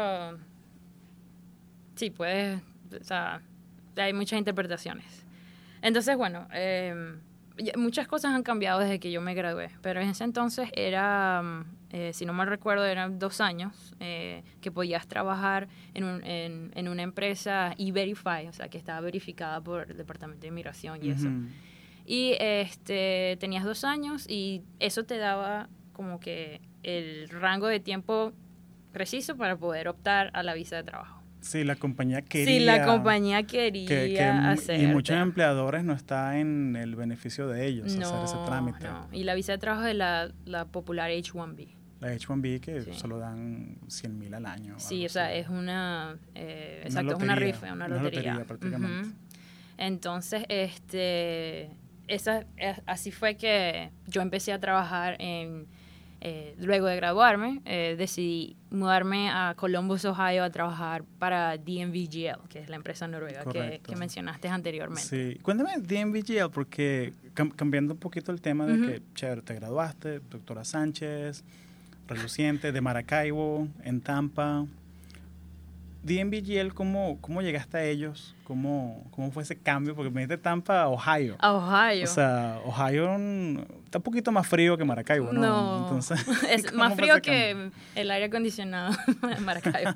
Sí, puedes... O sea, hay muchas interpretaciones. Entonces, bueno... Eh, muchas cosas han cambiado desde que yo me gradué, pero en ese entonces era, mm, eh, si no mal recuerdo, eran dos años eh, que podías trabajar en, un, en, una empresa e-Verify, o sea, que estaba verificada por el Departamento de Inmigración y eso. Y este, tenías dos años y eso te daba como que el rango de tiempo preciso para poder optar a la visa de trabajo. Sí, la compañía quería. Sí, la compañía quería hacer. Y muchos empleadores no está en el beneficio de ellos hacer ese trámite. No. Y la visa de trabajo es la, la popular H1B. La H1B que solo dan 100 mil al año. Sí, o sea, es una. Eh, exacto, es una rifa, una lotería. Una lotería prácticamente. Entonces, este. Esa, así fue que yo empecé a trabajar en eh, luego de graduarme, eh, decidí mudarme a Columbus, Ohio, a trabajar para DMVGL, que es la empresa noruega que, mencionaste anteriormente. Sí, cuéntame DMVGL, porque cambiando un poquito el tema de que, chévere, te graduaste, doctora Sánchez, reluciente, de Maracaibo, en Tampa. DMVGL, ¿cómo, ¿cómo llegaste a ellos? ¿Cómo, ¿Cómo fue ese cambio? Porque me dijiste Tampa a Ohio. A Ohio. O sea, Ohio está un poquito más frío que Maracaibo, ¿no? No, Entonces, es más frío que el aire acondicionado en Maracaibo.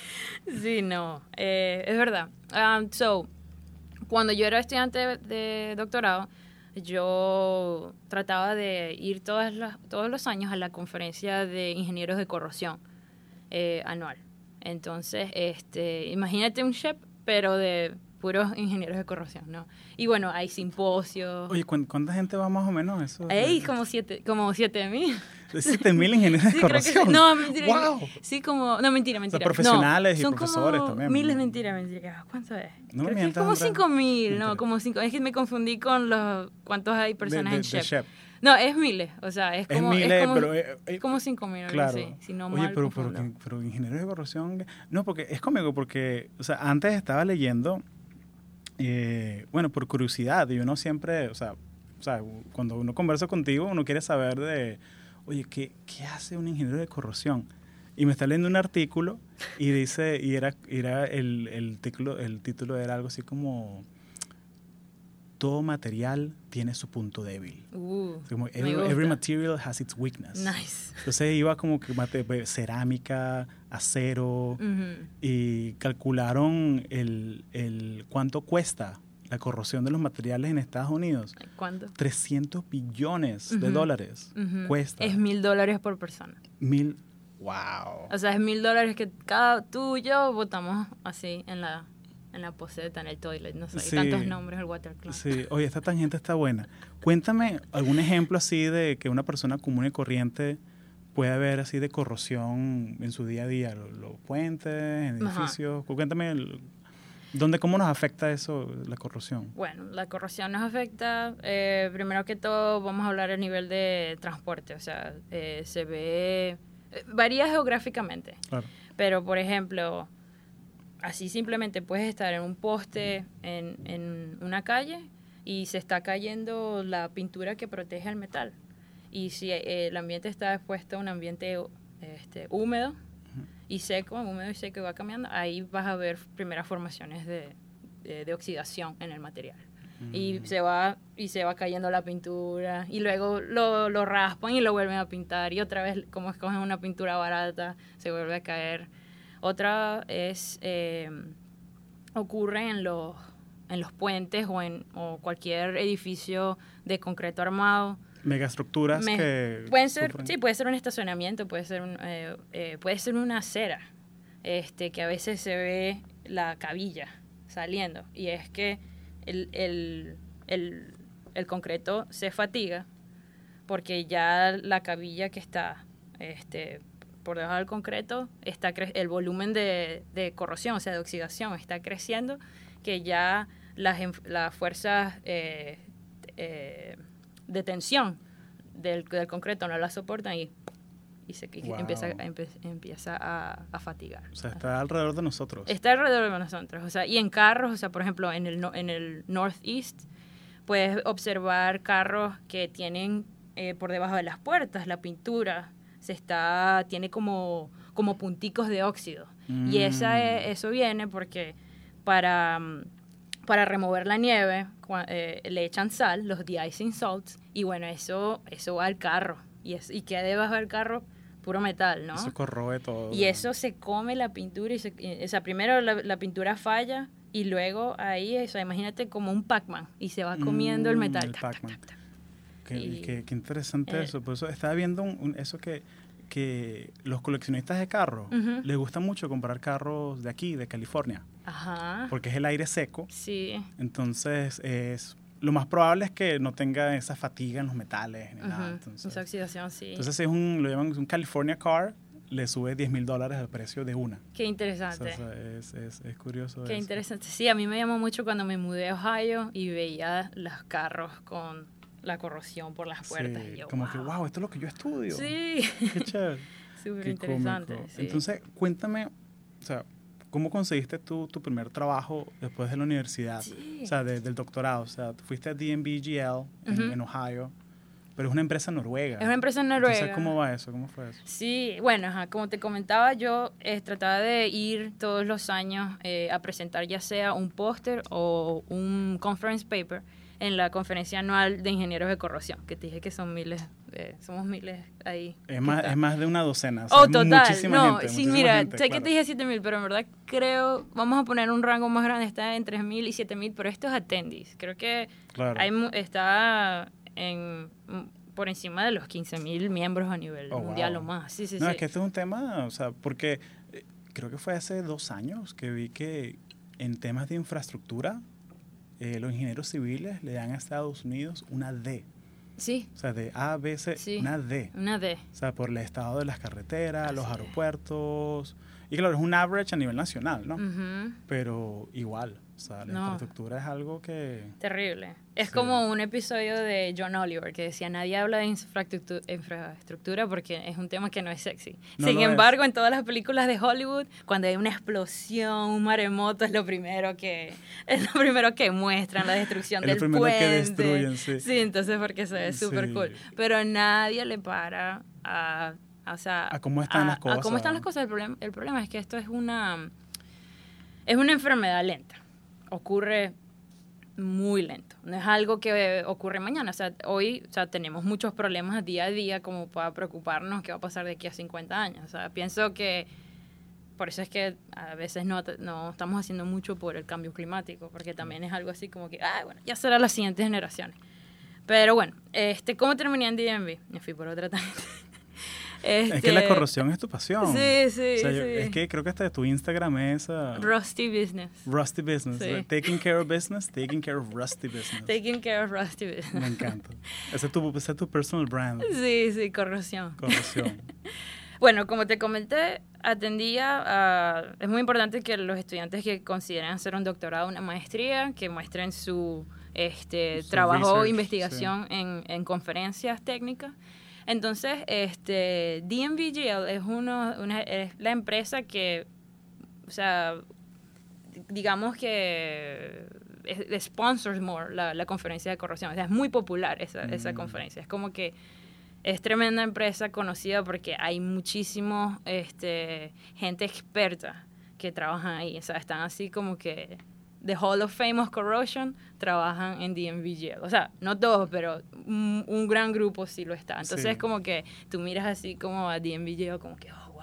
sí, no, eh, es verdad. Um, so, cuando yo era estudiante de doctorado, yo trataba de ir todas todos los años a la conferencia de ingenieros de corrosión eh, anual. Entonces, este, imagínate un chef, pero de puros ingenieros de corrosión, ¿no? Y bueno, hay simposios. Oye, ¿cuánta gente va más o menos a eso? Ey, como siete, como siete mil. ¿Siete mil ingenieros de corrosión? no, mentira. Wow. Sí, como, no, mentira, mentira. profesionales y profesores también. Miles, mentira, mentira. ¿Cuánto es? No creo que es como cinco mil, no, como cinco. Es que me confundí con los, ¿cuántos hay personas en chef? No, es miles, o sea, es como, es, miles, como, pero, eh, eh, como cinco mil, claro. Sí, si no Oye, pero, pero, pero, ingenieros de corrosión, no, porque es conmigo, porque, o sea, antes estaba leyendo, eh, bueno, por curiosidad, y uno siempre, o sea, o sea, cuando uno conversa contigo, uno quiere saber de, oye, ¿qué, qué hace un ingeniero de corrosión? Y me está leyendo un artículo y dice, y era, era el, el, título, el título era algo así como todo material tiene su punto débil. Uh, como every, material has its weakness. Nice. Entonces iba como que cerámica, acero, y calcularon el, el, cuánto cuesta la corrosión de los materiales en Estados Unidos. ¿Cuánto? 300 billones de dólares cuesta. Es mil dólares por persona. Mil, wow. O sea, es mil dólares que cada tú y yo votamos así en la en la poseta, en el toilet, no sé, tantos nombres, el water club. Sí, oye, esta tangente está buena. Cuéntame algún ejemplo así de que una persona común y corriente puede ver así de corrosión en su día a día, los, puentes, edificios. Cuéntame ¿Dónde, ¿Cómo nos afecta eso, la corrosión? Bueno, la corrosión nos afecta, eh, primero que todo, vamos a hablar a nivel de transporte, o sea, eh, se ve, eh, varía geográficamente, claro. pero por ejemplo, así simplemente puedes estar en un poste en, en una calle y se está cayendo la pintura que protege el metal. Y si eh, el ambiente está expuesto a un ambiente este, húmedo y seco, húmedo y seco va cambiando, ahí vas a ver primeras formaciones de, eh, de oxidación en el material. Mm. Y se va y se va cayendo la pintura y luego lo, lo raspan y lo vuelven a pintar y otra vez como escogen una pintura barata se vuelve a caer. Otra es eh, ocurre en los en los puentes o en o cualquier edificio de concreto armado. Megaestructuras Me- que... pueden ser sufren. sí puede ser un estacionamiento puede ser un, eh, eh, puede ser una acera este que a veces se ve la cabilla saliendo y es que el, el, el, el concreto se fatiga porque ya la cabilla que está este por debajo del concreto está cre- el volumen de, de corrosión o sea de oxidación está creciendo que ya las, las fuerzas eh, eh, de tensión del, del concreto no la soportan y, y se y Wow. empieza, empe- empieza a, a fatigar. O sea, está alrededor de nosotros. Está alrededor de nosotros. O sea, y en carros, o sea, por ejemplo, en el, en el Northeast, puedes observar carros que tienen eh, por debajo de las puertas la pintura se está tiene como como punticos de óxido y esa Mm. e- eso viene porque para mm, para remover la nieve eh, le echan sal los de-icing salts y bueno eso eso va al carro y es y queda debajo del carro puro metal no Eso corroe todo. y eso se come la pintura y se, y- o sea, primero la, la pintura falla y luego ahí, o sea, imagínate como un Pac-Man y se va comiendo el Mm, metal. el tac, tac, Pac-Man. tac, tac. Qué, y- qué- qué interesante eh, eso. Por eso estaba viendo un- un- eso que, que los coleccionistas de carros Ujú. les gusta mucho comprar carros de aquí, de California, Ajá. porque es el aire seco. Sí. Entonces, es lo más probable es que no tenga esa fatiga en los metales ni nada. ujú, Entonces, Esa oxidación, sí. entonces es un, lo llaman un California car, le sube 10 mil dólares al precio de una. Qué interesante. o sea, es, es, es curioso. Qué eso. interesante. Sí, a mí me llamó mucho cuando me mudé a Ohio y veía los carros con la corrosión por las puertas. Sí, y yo, como que, wow, esto es lo que yo estudio. Sí, Qué chévere. súper Qué interesante. sí. Entonces, cuéntame, o sea, ¿cómo conseguiste tú tu primer trabajo después de la universidad? Sí. O sea, de- del doctorado. O sea, fuiste a DNBGL en, Ujú. en Ohio, pero es una empresa noruega. es una empresa noruega. Entonces, ¿cómo va eso? ¿Cómo fue eso? Sí, bueno, ajá, como te comentaba, yo eh, trataba de ir todos los años eh, a presentar ya sea un póster o un conference paper en la conferencia anual de ingenieros de corrosión, que te dije que son miles, eh, somos miles ahí. Es más, es más de una docena. o sea, Oh, total. Muchísima no, gente, sí, mira, gente, sé que te dije 7000, pero en verdad creo, vamos a poner un rango más grande, está en 3000 y 7000, pero esto es attendees. Creo que Claro. hay, está en, mm, por encima de los 15000 miembros a nivel Oh, mundial wow. o más. Sí, sí, no, sí. es que este es un tema, o sea, porque eh, creo que fue hace dos años que vi que en temas de infraestructura, eh, los ingenieros civiles le dan a Estados Unidos una D. Sí, O sea, de A, B, C, Sí. una D. una D. O sea, por el estado de las carreteras, los Así aeropuertos. Y claro, es un average a nivel nacional, ¿no? Pero igual, o sea, la No. infraestructura es algo que... Terrible. Es Sí. como un episodio de John Oliver que decía, nadie habla de infraestructu- infraestructura porque es un tema que no es sexy. No Sin es. embargo, en todas las películas de Hollywood, cuando hay una explosión, un maremoto, es lo primero que, es lo primero que muestran, la destrucción Es lo del primero que puente. destruyen, sí. entonces porque se ve súper Sí. cool. Pero nadie le para a... o sea, A cómo están las a cómo cosas. están las cosas. El problema, el problema es que esto es una... Es una enfermedad lenta. Ocurre muy lento. No es algo que ocurre mañana. O sea, hoy o sea, tenemos muchos problemas día a día como para preocuparnos qué va a pasar de aquí a 50 años. O sea, pienso que por eso es que a veces no, no estamos haciendo mucho por el cambio climático, porque también es algo así como que, ah, bueno, ya será las siguientes generaciones. Pero bueno, este, ¿cómo terminé en DMV? Me fui por otra tangente. Es que la corrosión es tu pasión. Sí, sí, O sea, yo- sí. Es que creo que hasta tu Instagram es ah, Rusty Business. Rusty Business. Sí. Taking care of business, taking care of Rusty Business. Taking care of Rusty Business. Me encanta. Ese es tu, ese es tu personal brand. Sí, sí, corrosión. Corrosión. Bueno, como te comenté, atendía a... Es muy importante que los estudiantes que consideren hacer un doctorado, una maestría, que muestren su este, Su trabajo research, investigación en, en conferencias técnicas. Entonces, este, DMVGL es, uno, una, es la empresa que, o sea, digamos que sponsors more la, la conferencia de corrosión. O sea, es muy popular esa, esa Mm. conferencia. Es como que es tremenda empresa conocida porque hay muchísimos este, gente experta que trabajan ahí. O sea, están así como que The Hall of Fame of Corrosion trabajan en DMVGL. O sea, no todos, pero un, un gran grupo sí lo está. Entonces Sí. es como que tú miras así como a DMVGL, como que, oh, wow.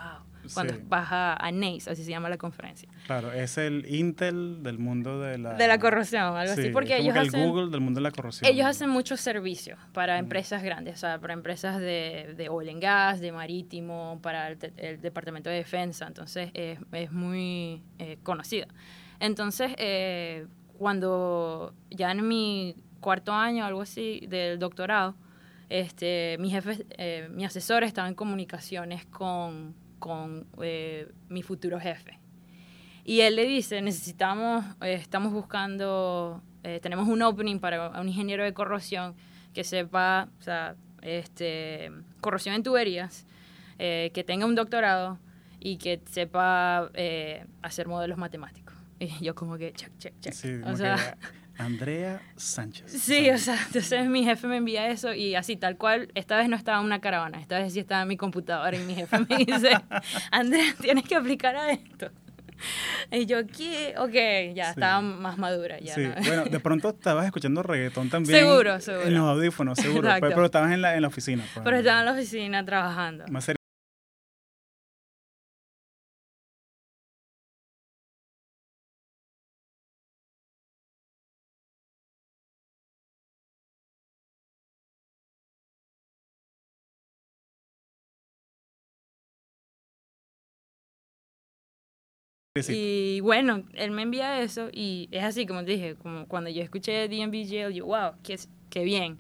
Cuando Sí. vas a, a NACE, así se llama la conferencia. Claro, es el Intel del mundo de la... De la corrosión, algo Sí, así. Porque es como ellos que el hacen... Google del mundo de la corrosión. Ellos hacen muchos servicios para empresas grandes, o sea, para empresas de, de oil and gas, de marítimo, para el, el Departamento de Defensa, entonces es, es muy eh, conocida. Entonces, eh, cuando ya en mi cuarto año, algo así, del doctorado, este, mi jefe, eh, mi asesor estaba en comunicaciones con, con eh, mi futuro jefe. Y él le dice, necesitamos, eh, estamos buscando, eh, tenemos un opening para un ingeniero de corrosión que sepa, o sea, este, corrosión en tuberías, eh, que tenga un doctorado y que sepa hacer modelos matemáticos. Y yo como que, check, check, check. Sí, o sea, Andrea Sánchez. Sí, o sea, entonces mi jefe me envía eso y así, tal cual, esta vez no estaba en una caravana, esta vez sí estaba en mi computadora y mi jefe me dice, Andrea, tienes que aplicar a esto. Y yo, ¿qué? Ok, ya, Sí. estaba más madura. Ya, Sí, ¿no? bueno, de pronto estabas escuchando reggaetón también. Seguro, seguro. En los audífonos, seguro. Pero estabas en la, en la oficina. pues. Pero estaba en la oficina trabajando. Más Y bueno, él me envía eso y es así, como te dije, como cuando yo escuché DMVGL, yo, wow, qué, qué bien.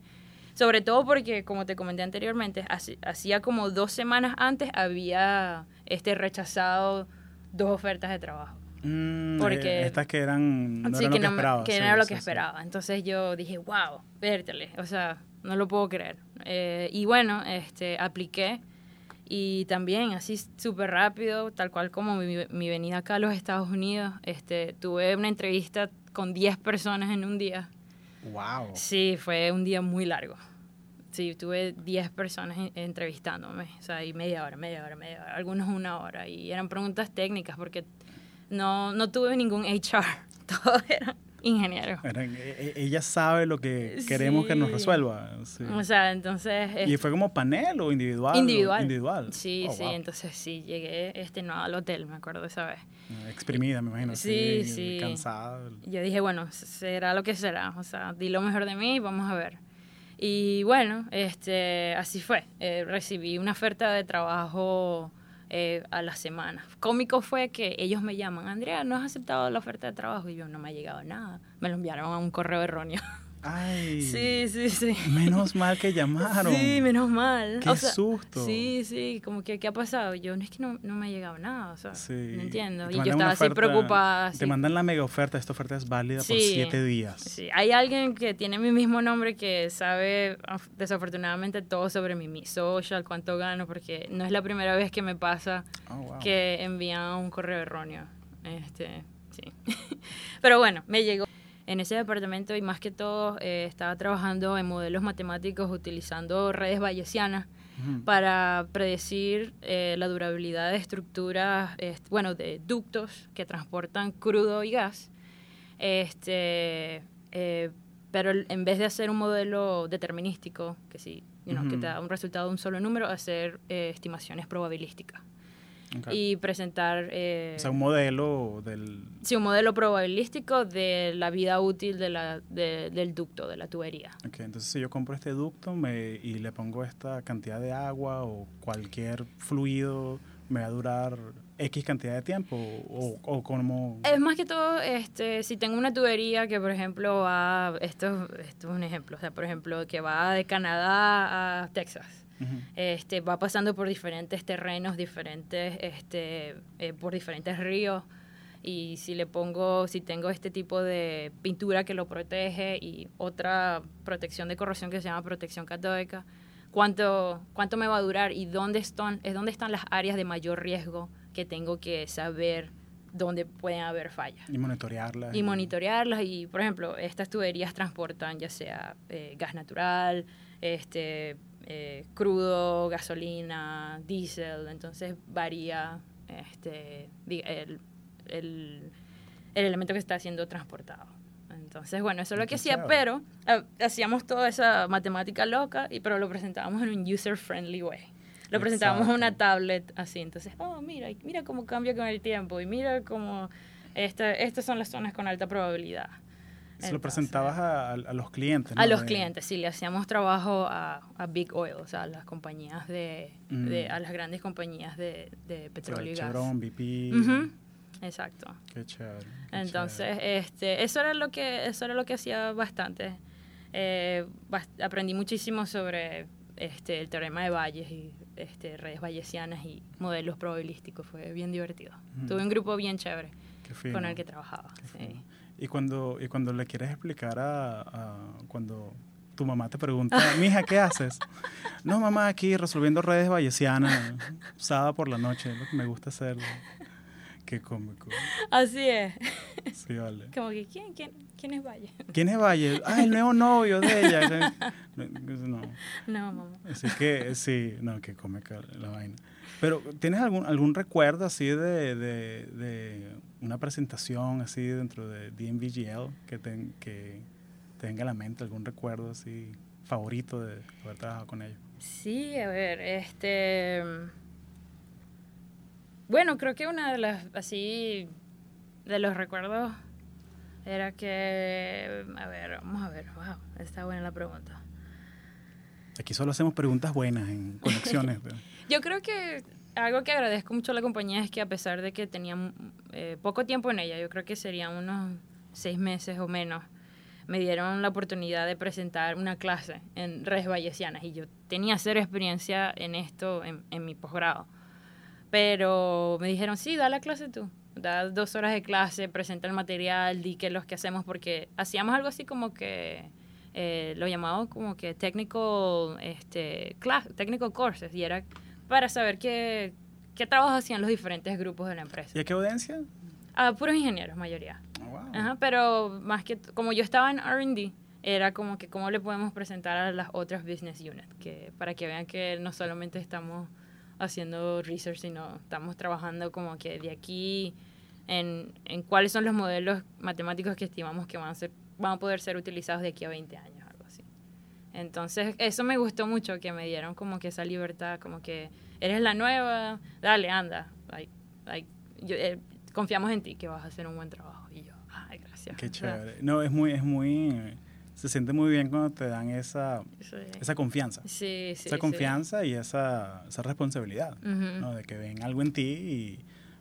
Sobre todo porque, como te comenté anteriormente, hacía como dos semanas antes había este rechazado dos ofertas de trabajo. Mm, Porque- eh, estas que eran. No sí, eran que, lo que no esperabas. que sí, no era lo que esperaba. Entonces yo dije, wow, vértele, o sea, no lo puedo creer. Eh, y bueno, este, apliqué y también así súper rápido, tal cual como mi, mi venida acá a los Estados Unidos, este, tuve una entrevista con 10 personas en un día. Wow. Sí, fue un día muy largo. Sí, tuve 10 personas en- entrevistándome, o sea, y media hora, media hora, media hora, algunos una hora, y eran preguntas técnicas porque no, no tuve ningún HR, todos eran ingenieros. Eran- e- e- ella sabe lo que queremos que nos resuelva. sí. O sea, entonces... ¿Y este, fue como panel o individual? individual. Individual. Sí, Oh, sí, wow. entonces sí, llegué este, no, al hotel, me acuerdo esa vez. Exprimida, me imagino. Sí, Sí, sí. Cansada. Yo dije, bueno, será lo que será, o sea, di lo mejor de mí y vamos a ver. Y bueno, este, así fue. Eh, recibí una oferta de trabajo eh, a la semana. Cómico fue que ellos me llaman, Andrea, ¿no has aceptado la oferta de trabajo? Y yo, no me ha llegado nada. Me lo enviaron a un correo erróneo. Ay. sí, sí, sí. Menos mal que llamaron. Sí, menos mal. Qué susto. Sí, sí, como que, ¿qué ha pasado? Yo, no es que no, no me ha llegado nada, o sea, Sí. no entiendo. Te Y yo estaba así preocupada. Te mandan la mega oferta. Esta oferta es válida por siete días. Sí, hay alguien que tiene mi mismo nombre que sabe af- desafortunadamente todo sobre mi, mi social, cuánto gano, porque no es la primera vez que me pasa Oh, wow. que envían un correo erróneo. Este, sí. Pero bueno, me llegó. En ese departamento y más que todo eh, estaba trabajando en modelos matemáticos utilizando redes bayesianas para predecir eh, la durabilidad de estructuras, est- bueno, de ductos que transportan crudo y gas. Este, eh, pero en vez de hacer un modelo determinístico, que sí, you know, que te da un resultado de un solo número, hacer eh, estimaciones probabilísticas Y presentar eh, O sea, un modelo del... sí, un modelo probabilístico de la vida útil de la, de- del ducto, de la tubería. Ok, entonces si yo compro este ducto me, y le pongo esta cantidad de agua o cualquier fluido, ¿me va a durar X cantidad de tiempo? ¿O, o como...? Es más que todo, este, si tengo una tubería que, por ejemplo, va, esto, esto es un ejemplo, o sea, por ejemplo, que va de Canadá a Texas, Ujú. este, va pasando por diferentes terrenos, diferentes, este, eh, por diferentes ríos, y si le pongo, si tengo este tipo de pintura que lo protege y otra protección de corrosión que se llama protección catódica, ¿cuánto, cuánto me va a durar y dónde están, es dónde están las áreas de mayor riesgo que tengo que saber dónde pueden haber fallas? Y monitorearla. y monitorearlas y por ejemplo estas tuberías transportan ya sea eh, gas natural este eh, crudo gasolina diésel entonces varía este el, el- el elemento que está siendo transportado. Entonces, bueno, eso es lo que hacía, pero ah, hacíamos toda esa matemática loca, y, pero lo presentábamos en un user-friendly way. Lo presentábamos en una tablet así, entonces, oh, mira, mira cómo cambia con el tiempo, y mira cómo esta, estas son las zonas con alta probabilidad. Se lo presentabas a, los clientes. ¿no? a los De- clientes, sí, le hacíamos trabajo a, a Big Oil, o sea, a las compañías de, de- Mm. a las grandes compañías de, de petróleo y gas. Chevron, BP. Exacto. Qué chévere. qué Entonces, chévere. este, eso era lo que, eso era lo que hacía bastante. Eh, bas- aprendí muchísimo sobre este, el teorema de Bayes y este, redes bayesianas y modelos probabilísticos. Fue bien divertido. Ujú. Tuve un grupo bien chévere con el que trabajaba. Sí. Y cuando, y cuando le quieres explicar a, cuando tu mamá te pregunta, mija, ¿qué haces? No, mamá, aquí resolviendo redes bayesianas, sábado por la noche, es lo que me gusta hacer. Qué cómico. Así es. Sí, vale. Como que, ¿quién, quién, quién es Valle? ¿Quién es Valle? Ah, el nuevo novio de ella. No. No, mamá. Así que sí, no, qué cómica la vaina. Pero, ¿tienes algún, algún recuerdo así de, de, de una presentación así dentro de DMVGL que te, que te venga a la mente? ¿Algún recuerdo así favorito de haber trabajado con ellos? Sí, a ver, este... Bueno, creo que una de las, así, de los recuerdos era que, a ver, vamos a ver, wow, está buena la pregunta. Aquí solo hacemos preguntas buenas en conexiones. pero- Yo creo que algo que agradezco mucho a la compañía es que a pesar de que tenía eh, poco tiempo en ella, yo creo que serían unos seis meses o menos, me dieron la oportunidad de presentar una clase en redes bayesianas y yo tenía cero experiencia en esto en, en mi posgrado. Pero me dijeron, sí, da la clase tú. Da dos horas de clase, presenta el material, di qué es lo que hacemos, porque hacíamos algo así como que eh, lo llamamos como que technical, este, class, technical courses, y era para saber qué, qué trabajos hacían los diferentes grupos de la empresa. ¿Y a qué audiencia? Ah, puros ingenieros, mayoría. Oh, wow. Ajá, pero más que como yo estaba en R&D, era como que cómo le podemos presentar a las otras business units, que para que vean que no solamente estamos haciendo research, sino estamos trabajando como que de aquí en, en cuáles son los modelos matemáticos que estimamos que van a ser van a poder ser utilizados de aquí a 20 años, algo así. Entonces, eso me gustó mucho, que me dieron como que esa libertad, como que eres la nueva, dale, anda, like, like, yo, eh, confiamos en ti que vas a hacer un buen trabajo. Y yo, ay, gracias. Qué chévere. No, es muy, es muy, se siente muy bien cuando te dan esa, sí. esa confianza. Sí, sí, esa confianza y esa, esa responsabilidad. ¿no? De que ven algo en ti y,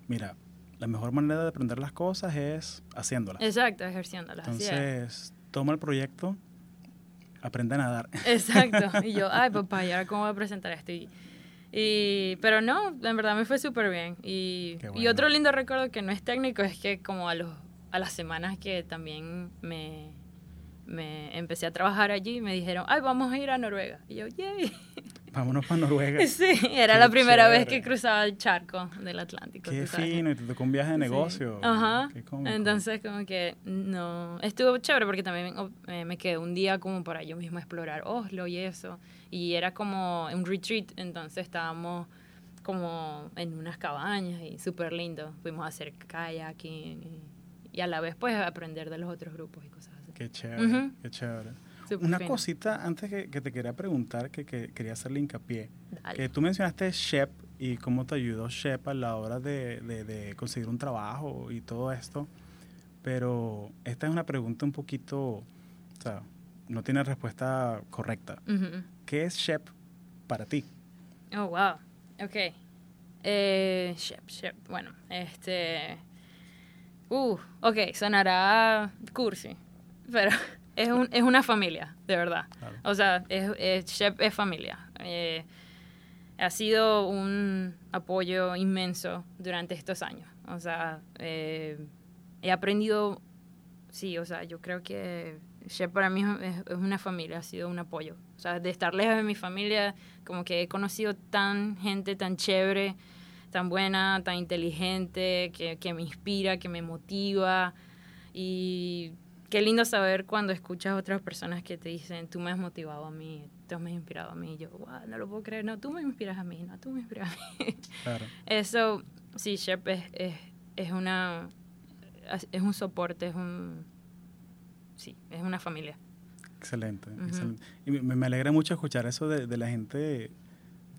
mira, la mejor manera de aprender las cosas es haciéndolas. Exacto, ejerciéndolas. Entonces, toma el proyecto, aprende a nadar. Exacto. Y yo, ay, papá, ¿y ahora cómo voy a presentar esto? Y, y- pero no, en verdad me fue súper bien. Y, y otro lindo recuerdo que no es técnico es que como a, los, a las semanas que también me, me empecé a trabajar allí, me dijeron, ay, vamos a ir a Noruega. Y yo, yay. Vámonos para Noruega. Sí, era Qué la primera vez que cruzaba el charco del Atlántico. Qué fino, y te tocó un viaje de Sí. negocio. Ajá. Qué. Entonces, como que no. Estuvo chévere porque también oh, eh, me quedé un día como para yo mismo explorar Oslo y eso. Y era como un retreat, entonces estábamos como en unas cabañas y súper lindo. Fuimos a hacer kayaking y, y a la vez, pues, aprender de los otros grupos y. Qué chévere, qué chévere. Una fino. cosita antes que, que te quería preguntar, que, que quería hacerle hincapié. Dale. Que tú mencionaste Shep y cómo te ayudó Shep a la hora de, de- de conseguir un trabajo y todo esto. Pero esta es una pregunta un poquito, o sea, no tiene respuesta correcta. ¿Qué es Shep para ti? Oh, wow. Ok. Eh, Shep, Shep. Bueno, este. Uh, ok, sonará cursi. Pero es, un, es una familia, de verdad. Claro. O sea, es, es- Shep es familia. Eh, ha sido un apoyo inmenso durante estos años. O sea, eh, he aprendido. Sí, o sea, yo creo que Shep para mí es, es una familia, ha sido un apoyo. O sea, de estar lejos de mi familia, como que he conocido tan gente tan chévere, tan buena, tan inteligente, que, que me inspira, que me motiva. Y qué lindo saber cuando escuchas a otras personas que te dicen, tú me has motivado a mí, tú me has inspirado a mí. Y yo, wow, no lo puedo creer, no, tú me inspiras a mí, no, tú me inspiras a mí. Claro. Eso, sí, Shep es, es, es una... es- un soporte, es un... Sí, es una familia. Excelente, excelente. Y me, me alegra mucho escuchar eso de, de la gente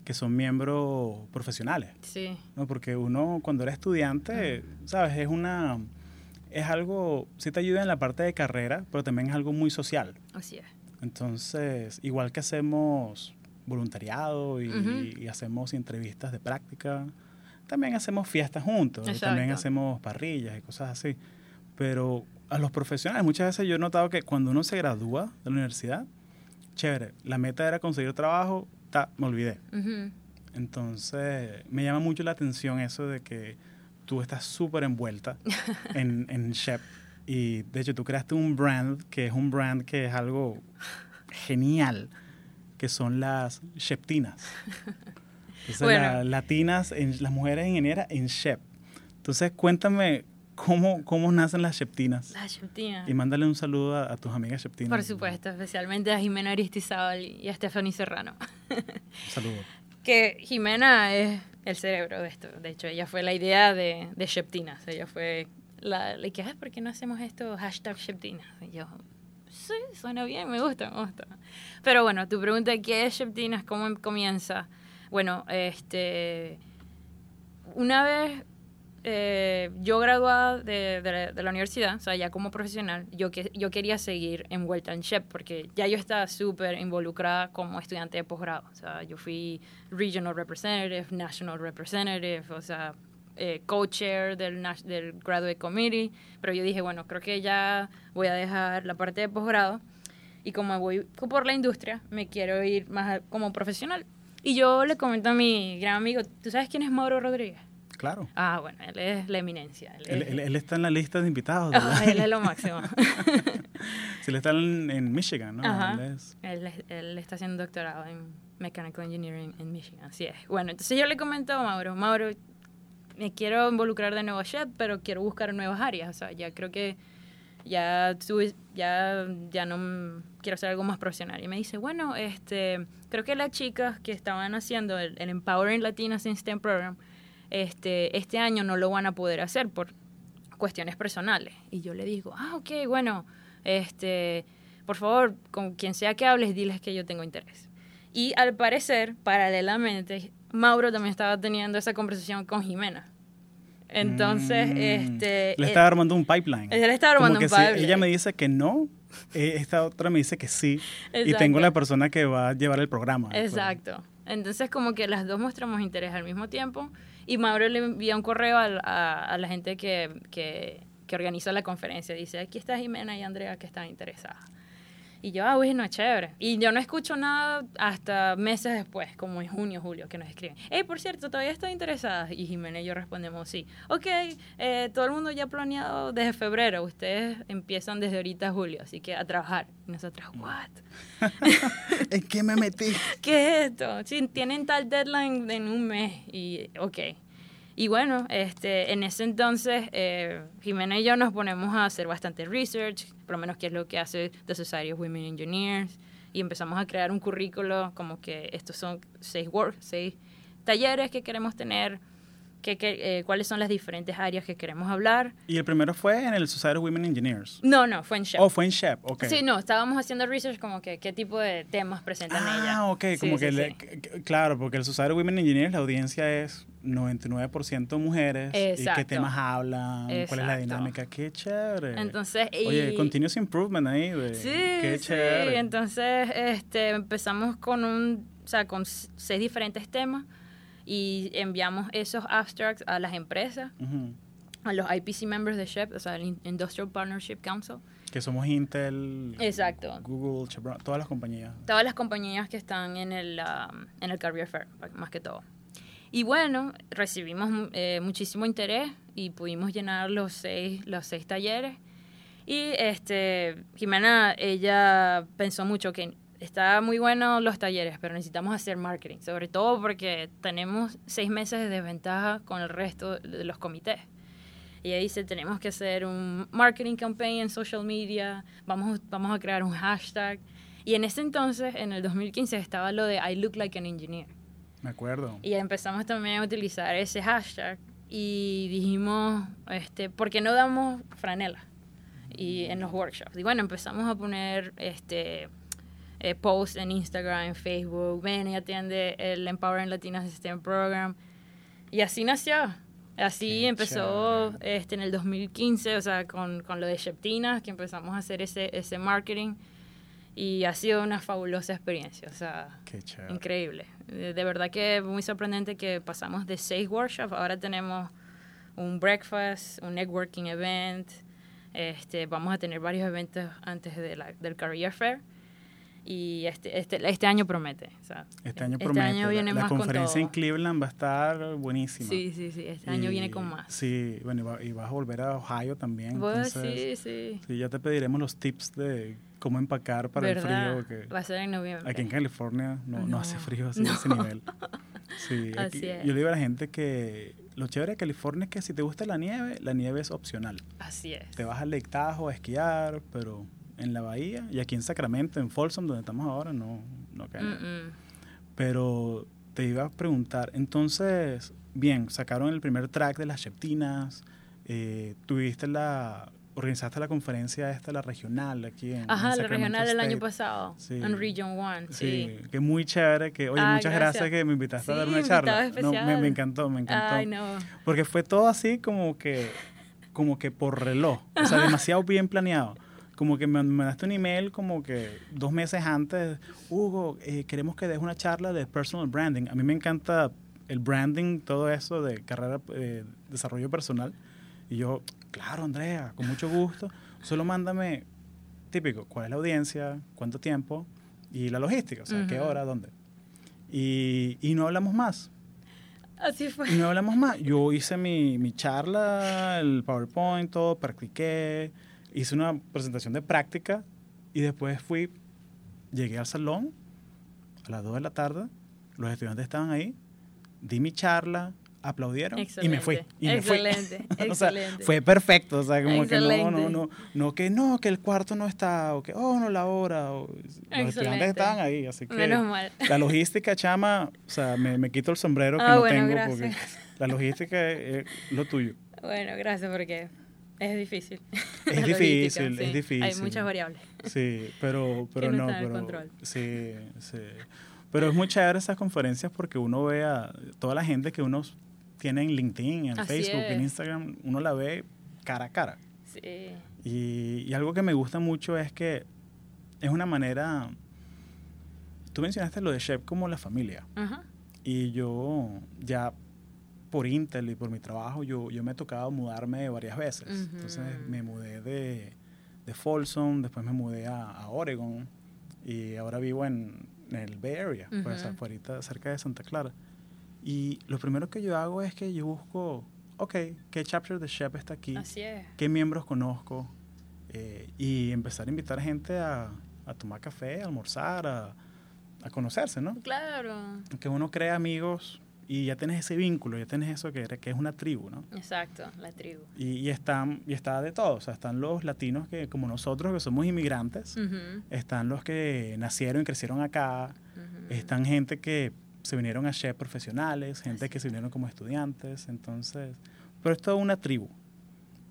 que son miembros profesionales, Sí, ¿no? Porque uno cuando era estudiante, ¿sabes? Es una... Es algo, sí te ayuda en la parte de carrera, pero también es algo muy social. así es. Entonces, igual que hacemos voluntariado y, hacemos entrevistas de práctica, también hacemos fiestas juntos, y también Exacto. hacemos parrillas y cosas así. Pero a los profesionales, muchas veces yo he notado que cuando uno se gradúa de la universidad, chévere, la meta era conseguir trabajo, ta, me olvidé. Entonces, me llama mucho la atención eso de que tú estás súper envuelta en, en Shep. Y de hecho, tú creaste un brand que es un brand que es algo genial, que son las Sheptinas. Entonces, Bueno. las latinas, en, las mujeres ingenieras en Shep. Entonces, cuéntame cómo, cómo nacen las Sheptinas. La Argentina. Y mándale un saludo a, a tus amigas Sheptinas. Por supuesto, especialmente a Jimena Aristizábal y a Stephanie Serrano. Un saludo. Que Jimena es el cerebro de esto. De hecho, ella fue la idea de, de Sheptinas. Ella fue la, que, "Ay, ¿por qué no hacemos esto? Hashtag Sheptinas. Yo, sí, suena bien, me gusta, me gusta. Pero bueno, tu pregunta, ¿qué es Sheptinas? ¿Cómo comienza? Bueno, este, una vez eh, yo graduada de, de de la universidad, o sea, ya como profesional, yo, que, yo quería seguir envuelta en SHEP porque ya yo estaba súper involucrada como estudiante de posgrado. O sea, yo fui Regional Representative, National Representative, o sea, eh, co-chair del, del Graduate Committee, pero yo dije, bueno, creo que ya voy a dejar la parte de posgrado y como voy por la industria, me quiero ir más como profesional. Y yo le comento a mi gran amigo, ¿tú sabes quién es Mauro Rodríguez? Claro. Ah, bueno, él es la eminencia. Él, Él, es- él- él está en la lista de invitados. ¿verdad? él es lo máximo. Si él está en, en Michigan, ¿no? Ajá. Él es- él, es- él está haciendo doctorado en Mechanical Engineering en Michigan, así es. Bueno, entonces yo le comento a Mauro, Mauro, me quiero involucrar de nuevo a pero quiero buscar nuevas áreas. O sea, ya creo que ya, ya, ya no quiero hacer algo más profesional. Y me dice, bueno, este, creo que las chicas que estaban haciendo el, el Empowering Latinas in STEM Program, este, este año no lo van a poder hacer por cuestiones personales. Y yo le digo, ah, ok, bueno, este, por favor, con quien sea que hables, diles que yo tengo interés. Y al parecer, paralelamente, Mauro también estaba teniendo esa conversación con Jimena. Entonces, Mm. este... Le eh, estaba armando un pipeline. él estaba Como armando que un si pipeline. ella me dice que no, eh, esta otra me dice que sí. Y Exacto. tengo la persona que va a llevar el programa. Exacto. Entonces, como que las dos mostramos interés al mismo tiempo. Y Mauro le envía un correo a la gente que, que, que organiza la conferencia. Dice, aquí está Jimena y Andrea que están interesadas. Y yo, ah, bueno, chévere. Y yo no escucho nada hasta meses después, como en junio, julio, que nos escriben. Hey, por cierto, ¿todavía están interesadas? Y Jimena y yo respondemos, sí. Ok, eh, todo el mundo ya ha planeado desde febrero. Ustedes empiezan desde ahorita julio, así que a trabajar. Y nosotros, what? ¿En qué me metí? ¿qué es esto? Sí, tienen tal deadline en un mes y ok. Y bueno, este, en ese entonces eh, Jimena y yo nos ponemos a hacer bastante research, por lo menos qué es lo que hace The Society of Women Engineers, y empezamos a crear un currículo como que estos son seis, work, seis talleres que queremos tener, que, que, eh, cuáles son las diferentes áreas que queremos hablar. Y el primero fue en el Society of Women Engineers. No, no, fue en Shep. Oh, fue en Shep, ok. Sí, no, estábamos haciendo research como que qué tipo de temas presentan Ah, ellas. ok, Sí, como sí, que, sí. le- claro, porque el Society of Women Engineers, la audiencia es 99% mujeres. ¿Y qué Exacto. temas hablan? ¿Cuál es la Exacto. dinámica? Qué chévere. Entonces, y- Oye, continuous improvement ahí. De, Sí, qué sí. chévere. Entonces, este, empezamos con un, o sea, con seis diferentes temas y enviamos esos abstracts a las empresas, Ujú. a los IPC members de SHEP, o sea, el In- Industrial Partnership Council. Que somos Intel, Exacto. Google, Chevron, todas las compañías. Todas las compañías que están en el, um, en el Career Fair, más que todo. Y bueno, recibimos eh, muchísimo interés y pudimos llenar los seis, los seis talleres. Y este, Jimena, ella pensó mucho que está muy bueno los talleres, pero necesitamos hacer marketing, sobre todo porque tenemos seis meses de desventaja con el resto de los comités. Y ella dice, tenemos que hacer un marketing campaign en social media, vamos, vamos a crear un hashtag. Y en ese entonces, en el 2015, estaba lo de I look like an engineer. Me acuerdo. Y empezamos también a utilizar ese hashtag y dijimos, este, ¿por qué no damos franela? Y en los workshops. Y bueno, empezamos a poner este eh, posts en Instagram, en Facebook, ven y atiende el Empowering Latinas System Program. Y así nació. Así Qué empezó chévere. este, en el 2015, o sea, con, con lo de Sheptinas, que empezamos a hacer ese, ese marketing. Y ha sido una fabulosa experiencia, o sea, Qué increíble. De de verdad que muy sorprendente que pasamos de seis workshops, ahora tenemos un breakfast, un networking event, este, vamos a tener varios eventos antes de la- del Career Fair y este, este, este año promete. o sea, Este año este promete. año La- viene la, más con conferencia en todo. Cleveland va a estar buenísima. Sí, sí, sí, este año Y- viene con más. Sí, bueno, y, va- y vas a volver a Ohio también. Pues, entonces, sí, sí. sí, ya te pediremos los tips de cómo empacar para ¿Verdad? el frío. Que Va a ser en noviembre. aquí en California no, no, No, hace frío así a no. ese nivel. Sí, aquí- Así es. yo le digo a la gente que lo chévere de California es que si te gusta la nieve, la nieve es opcional. Así es. Te vas al Lake Tahoe a esquiar, pero en la bahía y aquí en Sacramento, en Folsom, donde estamos ahora, no, no cae. Mm, mm. Pero te iba a preguntar, entonces, bien, sacaron el primer track de las Sheptinas, eh, tuviste la, organizaste la conferencia esta, la regional aquí en en Ajá, la Sacramento regional del año pasado, Sí. en Region 1, Sí, sí. que muy chévere, que, oye, Ah, muchas gracias. gracias. que me invitaste a dar una charla. No, me, encantó, me encantó. Ay, no. Porque fue todo así como que, como que por reloj, o sea, demasiado bien planeado. Como que me mandaste un email como que dos meses antes, Hugo, eh, queremos que des una charla de personal branding. A mí me encanta el branding, todo eso de carrera, eh, desarrollo personal. Y yo, claro, Andrea, con mucho gusto. Solo mándame, típico, cuál es la audiencia, cuánto tiempo y la logística, o sea, qué Ujú. hora, dónde. Y, y no hablamos más. Así fue. Y no hablamos más. Yo hice mi, mi charla, el PowerPoint, todo, practiqué, hice una presentación de práctica y después fui, llegué al salón a las 2 de la tarde, los estudiantes estaban ahí, di mi charla, aplaudieron y me fui. Excelente, Y me fui. excelente, o sea, excelente. fue perfecto, o sea, como que no, no, Excelente. no, no que no, que el cuarto no está, o que, oh, no, la hora, o- los estudiantes Excelente. estaban ahí, así que... Menos mal. La logística, chama, o sea, me, me quito el sombrero que Ah, no bueno, tengo porque gracias. la logística es lo tuyo. Bueno, gracias porque es difícil. Es difícil, es difícil. Hay muchas variables. Sí, pero, pero no no, está el pero control. sí, sí. Pero es muy chévere esas conferencias porque uno ve a toda la gente que uno tiene en LinkedIn, en Así Facebook, en. Instagram, uno la ve cara a cara. Sí. Y, y algo que me gusta mucho es que es una manera. Tú mencionaste lo de Chef como la familia. Ajá. Y yo ya por Intel y por mi trabajo, yo, yo me he tocado mudarme varias veces. Ujú. Entonces me mudé de, de Folsom, después me mudé a, a Oregon y ahora vivo en, en el Bay Area, pues Ujú. afuera, cerca de Santa Clara. Y lo primero que yo hago es que yo busco, ok, ¿qué chapter de Chef está aquí? Así es. ¿Qué miembros conozco? Eh, y empezar a invitar gente a, a tomar café, a almorzar, a, a conocerse, ¿no? Claro. que uno crea amigos y ya tienes ese vínculo, ya tienes eso que, que es una tribu, ¿no? Exacto, la tribu. Y, y, están, y está de todo, o sea, están los latinos que, como nosotros, que somos inmigrantes, están los que nacieron y crecieron acá, ujú. están gente que se vinieron a chef profesionales, gente Así que se vinieron como estudiantes, entonces, pero es toda una tribu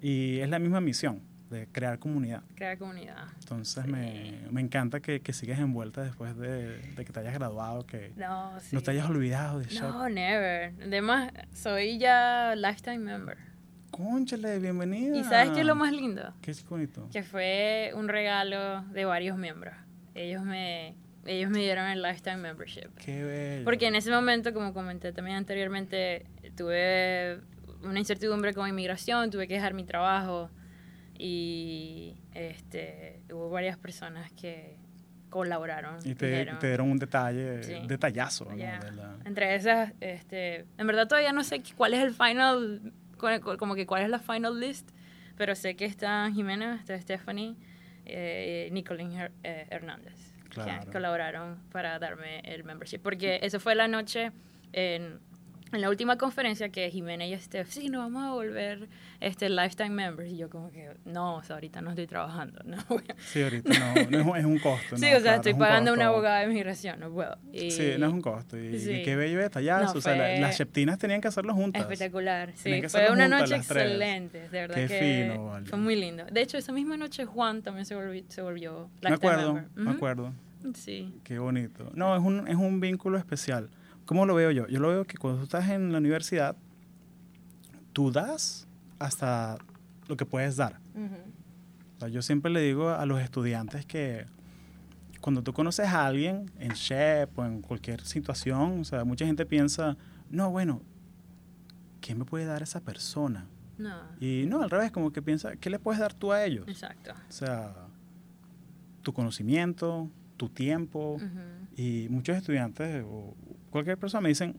y es la misma misión de crear comunidad. Crear comunidad. Entonces Sí. me, me encanta que, que sigas envuelta después de, de que te hayas graduado, que No, sí. no te hayas olvidado de chef. No, never. Además, soy ya lifetime member. Cónchale, bienvenida. ¿Y sabes qué es lo más lindo? Qué bonito. Que fue un regalo de varios miembros. Ellos me, ellos me dieron el lifetime membership. Qué bello. Porque en ese momento, como comenté también anteriormente, tuve una incertidumbre con inmigración, tuve que dejar mi trabajo y este, hubo varias personas que colaboraron. Y te, dijeron- te dieron un detalle, Sí. detallazo, ¿no? Ya. De la- Entre esas, este, en verdad todavía no sé cuál es el final, como que cuál es la final list, pero sé que está Jimena, está Stephanie, eh, Nicolín Her- eh, Hernández, Claro. que colaboraron para darme el membership, porque eso fue la noche en en la última conferencia que Jimena y Steph, sí, nos vamos a volver este, lifetime members. Y yo como que, no, o sea, ahorita no estoy trabajando. No, sí, ahorita no, no es, un, un costo. Sí, no, o sea, claro, estoy es un pagando a costo. una abogada de migración, no puedo. Y Sí, no es un costo. Y, y Sí. qué bello detallazo. No, o sea, la- las Sheptinas tenían que hacerlo juntas. Espectacular, sí. Fue una noche excelente, de verdad Qué que fino, vale. fue muy lindo. De hecho, esa misma noche Juan también se volvió, se volvió Me lifetime acuerdo, member. me Ujú. acuerdo. Sí. Qué bonito. No, es un, es un vínculo especial. ¿Cómo lo veo yo? Yo lo veo que cuando tú estás en la universidad, tú das hasta lo que puedes dar. O sea, yo siempre le digo a los estudiantes que cuando tú conoces a alguien en SHEP o en cualquier situación, o sea, mucha gente piensa, no, bueno, ¿qué me puede dar esa persona? No, Y no, al revés, como que piensa, ¿qué le puedes dar tú a ellos? exacto. O sea, tu conocimiento, tu tiempo. Y muchos estudiantes o cualquier persona me dicen,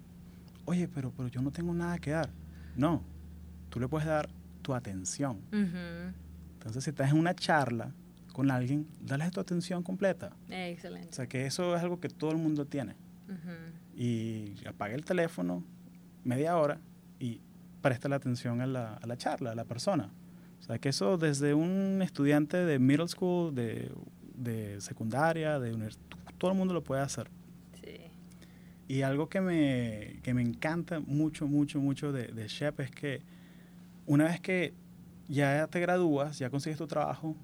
oye, pero, pero yo no tengo nada que dar. No, tú le puedes dar tu atención. Entonces, si estás en una charla con alguien, dale tu atención completa. O Excelente. sea, que eso es algo que todo el mundo tiene. Y apague el teléfono media hora y presta la atención a la, a la charla, a la persona. O sea, que eso desde un estudiante de middle school, de, de secundaria, de univers- todo el mundo lo puede hacer. Y algo que me, que me encanta mucho, mucho, mucho de, de Shep es que una vez que ya te gradúas, ya consigues tu trabajo,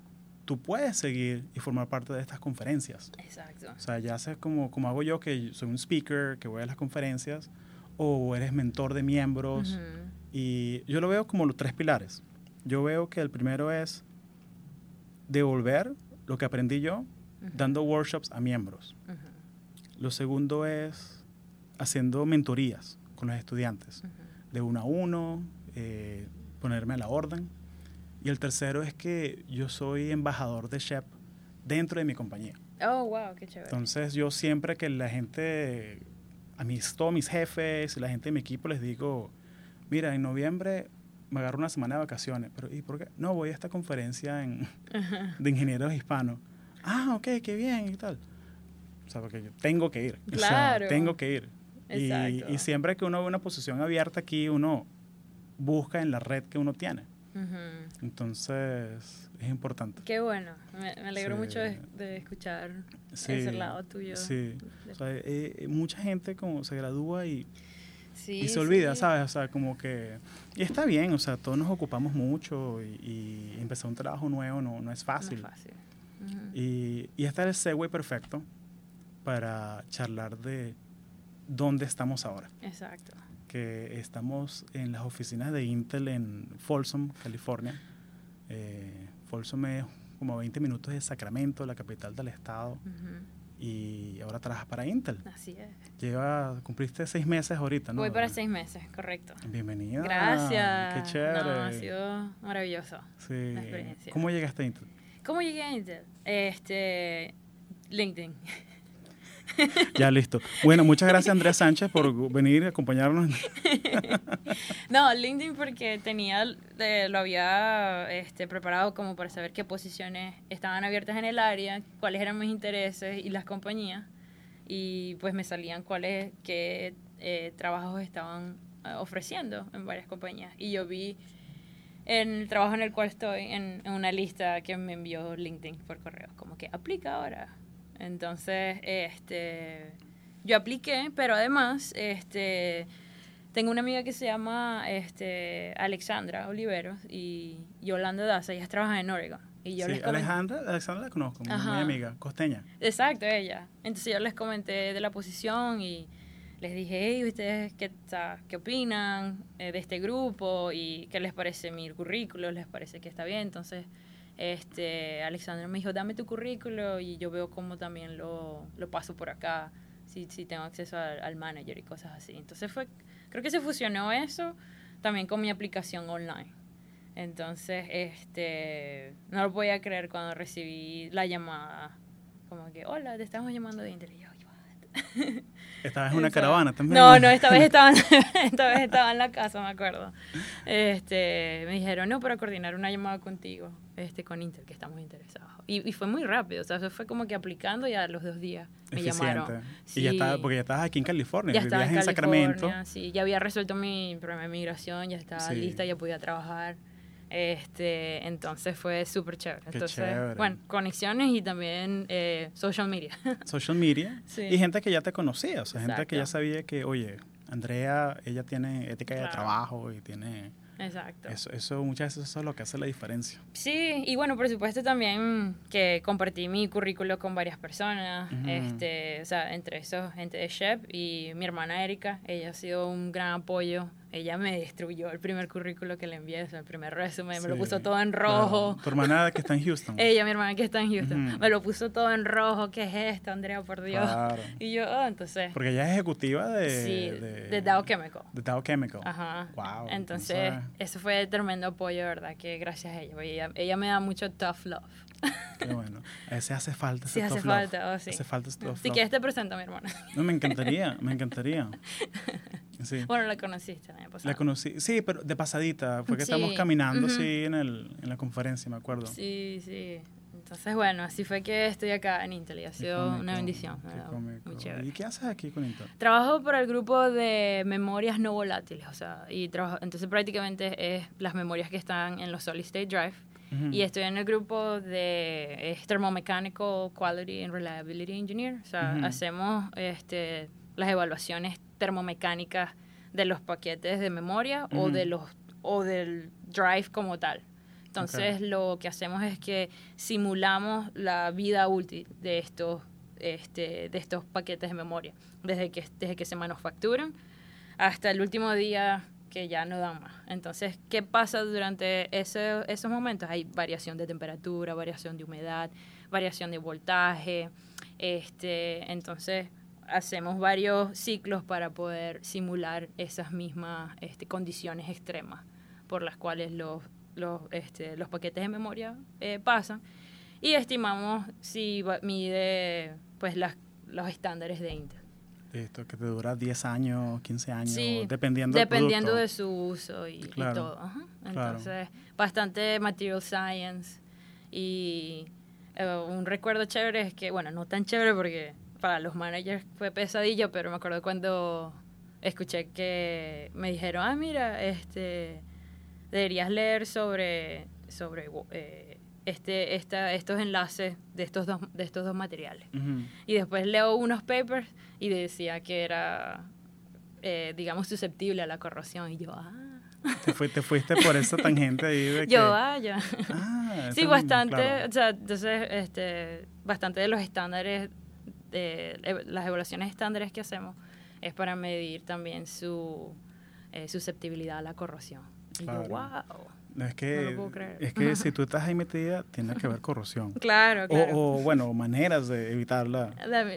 tú puedes seguir y formar parte de estas conferencias. Exacto. O sea, ya sea como, como hago yo, que soy un speaker, que voy a las conferencias, o eres mentor de miembros. Y yo lo veo como los tres pilares. Yo veo que el primero es devolver lo que aprendí yo dando workshops a miembros. Ujú. Lo segundo es haciendo mentorías con los estudiantes, Ujú. de uno a uno, eh, ponerme a la orden. Y el tercero es que yo soy embajador de Shep dentro de mi compañía. Oh, wow, qué chévere. Entonces yo siempre que la gente, a mis, todos mis jefes y la gente de mi equipo les digo, mira, en noviembre me agarro una semana de vacaciones. Pero ¿y por qué? No, voy a esta conferencia en, de ingenieros hispanos. Ah, ok, qué bien y tal. O sea, porque yo tengo que ir. O sea, Claro. tengo que ir. Y, Exacto. y siempre que uno ve una posición abierta aquí, uno busca en la red que uno tiene. Ujú. Entonces, es importante. Qué bueno. Me, me alegro Sí. mucho de, de escuchar Sí, ese lado tuyo. Sí. O sea, eh, eh, mucha gente como se gradúa y, Sí, y se olvida. ¿sabes? O sea, como que... Y está bien, o sea, todos nos ocupamos mucho y, y empezar un trabajo nuevo no, no es No es fácil. fácil. Ujú. Y, y este es el segue perfecto para charlar de dónde estamos ahora. Exacto. Que estamos en las oficinas de Intel en Folsom, California. Eh, Folsom es como 20 minutos de Sacramento, la capital del estado. Ujú. Y ahora trabajas para Intel. Así es. Lleva, cumpliste seis meses ahorita, ¿no? Voy para seis meses, correcto. Bienvenida. Gracias. Qué chévere. No, ha sido maravilloso. Sí. la experiencia. ¿Cómo llegaste a Intel? ¿Cómo llegué a Intel? Este, LinkedIn. Ya listo. Bueno, muchas gracias Andrea Sánchez por venir y acompañarnos. No, LinkedIn porque tenía, de- lo había este, preparado como para saber qué posiciones estaban abiertas en el área, cuáles eran mis intereses y las compañías. Y pues me salían cuáles, qué eh, trabajos estaban eh, ofreciendo en varias compañías. Y yo vi en el trabajo en el cual estoy, en, en una lista que me envió LinkedIn por correo, como que aplica ahora. Entonces, este, yo apliqué, pero además, este, tengo una amiga que se llama este, Alexandra Oliveros y Yolanda Daza, ellas trabajan en Oregon. Y yo Sí, les Alejandra, Alexandra la conozco, Ajá. amiga, costeña. Exacto, ella. Entonces yo les comenté de la posición y les dije, hey, ¿ustedes qué, qué opinan eh, de este grupo? ¿Y qué les parece mi currículo? ¿Les parece que está bien? Entonces, este, Alexandra me dijo, dame tu currículo y yo veo cómo también lo, lo paso por acá, si, si tengo acceso al, al manager y cosas así. Entonces fue, creo que se fusionó eso también con mi aplicación online. Entonces, este, no lo podía creer cuando recibí la llamada. Como que, hola, te estamos llamando de Intel. Y yo, "What?". Estabas en una caravana también. No, no, esta vez estaba, esta vez estaba en la casa, me acuerdo. Este, me dijeron, no, para coordinar una llamada contigo, este, con Intel, que estamos interesados. Y, y fue muy rápido, o sea, eso fue como que aplicando y a los dos días me Eficiente. llamaron. Y ya Sí. estaba, porque ya estabas aquí en California, ya vivías en, en Sacramento. Sí, ya había resuelto mi problema de migración, ya estaba Sí. lista, ya podía trabajar. Este, entonces fue súper chévere. Qué Entonces, chévere. bueno, conexiones y también eh, social media. Social media. Sí. Y gente que ya te conocía, o sea, gente que ya sabía que, oye, Andrea, ella tiene ética de trabajo y tiene... Exacto. Eso, eso, muchas veces eso es lo que hace la diferencia. Sí, y bueno, por supuesto también que compartí mi currículo con varias personas, este, o sea, entre esos, gente de Shep y mi hermana Erika, ella ha sido un gran apoyo. Ella me destruyó el primer currículo que le envié, o sea, el primer resumen, me lo puso todo en claro. rojo. Tu hermana que está en Houston. Ella, mi hermana que está en Houston, me lo puso todo en rojo. ¿Qué es esto, Andrea, por Dios? Claro. Y yo, oh, entonces, Porque ella es ejecutiva de... sí, de, de Dow Chemical. de Dow Chemical. Ajá. Wow. Entonces, eso fue tremendo apoyo, ¿verdad? Que gracias a ella. Ella, ella me da mucho tough love. Qué bueno. A veces hace falta ese Sí, hace falta, oh, sí. Hace falta ese Si quieres te presento a mi hermana. No, me encantaría, me encantaría. Sí. Bueno, la conociste el año pasado. La conocí, sí, pero de pasadita, fue que Sí, estamos caminando así en, el, en la conferencia, me acuerdo. Sí, sí. Entonces, bueno, así fue que estoy acá en Intel y ha sido cómico, una bendición. Muy chévere. ¿Y qué haces aquí con Intel? Trabajo para el grupo de memorias no volátiles, o sea, y trabajo, entonces prácticamente es las memorias que están en los solid state drive. Y estoy en el grupo de Thermomechanical Quality and Reliability Engineer. O sea, hacemos este, las evaluaciones termomecánicas de los paquetes de memoria o, de los, o del drive como tal. Entonces, lo que hacemos es que simulamos la vida útil de estos, este, de estos paquetes de memoria, desde que, desde que se manufacturan hasta el último día que ya no dan más. Entonces, ¿qué pasa durante ese- esos momentos? Hay variación de temperatura, variación de humedad, variación de voltaje. Este, entonces, hacemos varios ciclos para poder simular esas mismas este, condiciones extremas por las cuales los, los, este, los paquetes de memoria eh, pasan y estimamos si mide pues las, los estándares de Intel. Esto que te dura 10 años, 15 años, Sí, dependiendo dependiendo de su uso y, y Claro, todo. Ajá. claro. Entonces, bastante material science y eh, un recuerdo chévere es que, bueno, no tan chévere porque para los managers fue pesadillo, pero me acuerdo cuando escuché que me dijeron, ah, mira, este, deberías leer sobre, sobre eh, este, esta, estos enlaces de estos dos, de estos dos materiales. Ujú. Y después leo unos papers y decía que era, eh, digamos, susceptible a la corrosión. Y yo, ah, Te, fui- te fuiste por esa tangente ahí de que... yo, ah, ya. Ah, Sí, bastante, claro. o sea, entonces, este, bastante de los estándares, ev- las evaluaciones estándares que hacemos es para medir también su eh, susceptibilidad a la corrosión. Y Claro. yo, wow. No, es que, No lo puedo creer. es que si tú estás ahí metida, tiene que haber corrosión. Claro, claro. O, o, bueno, maneras de evitarla.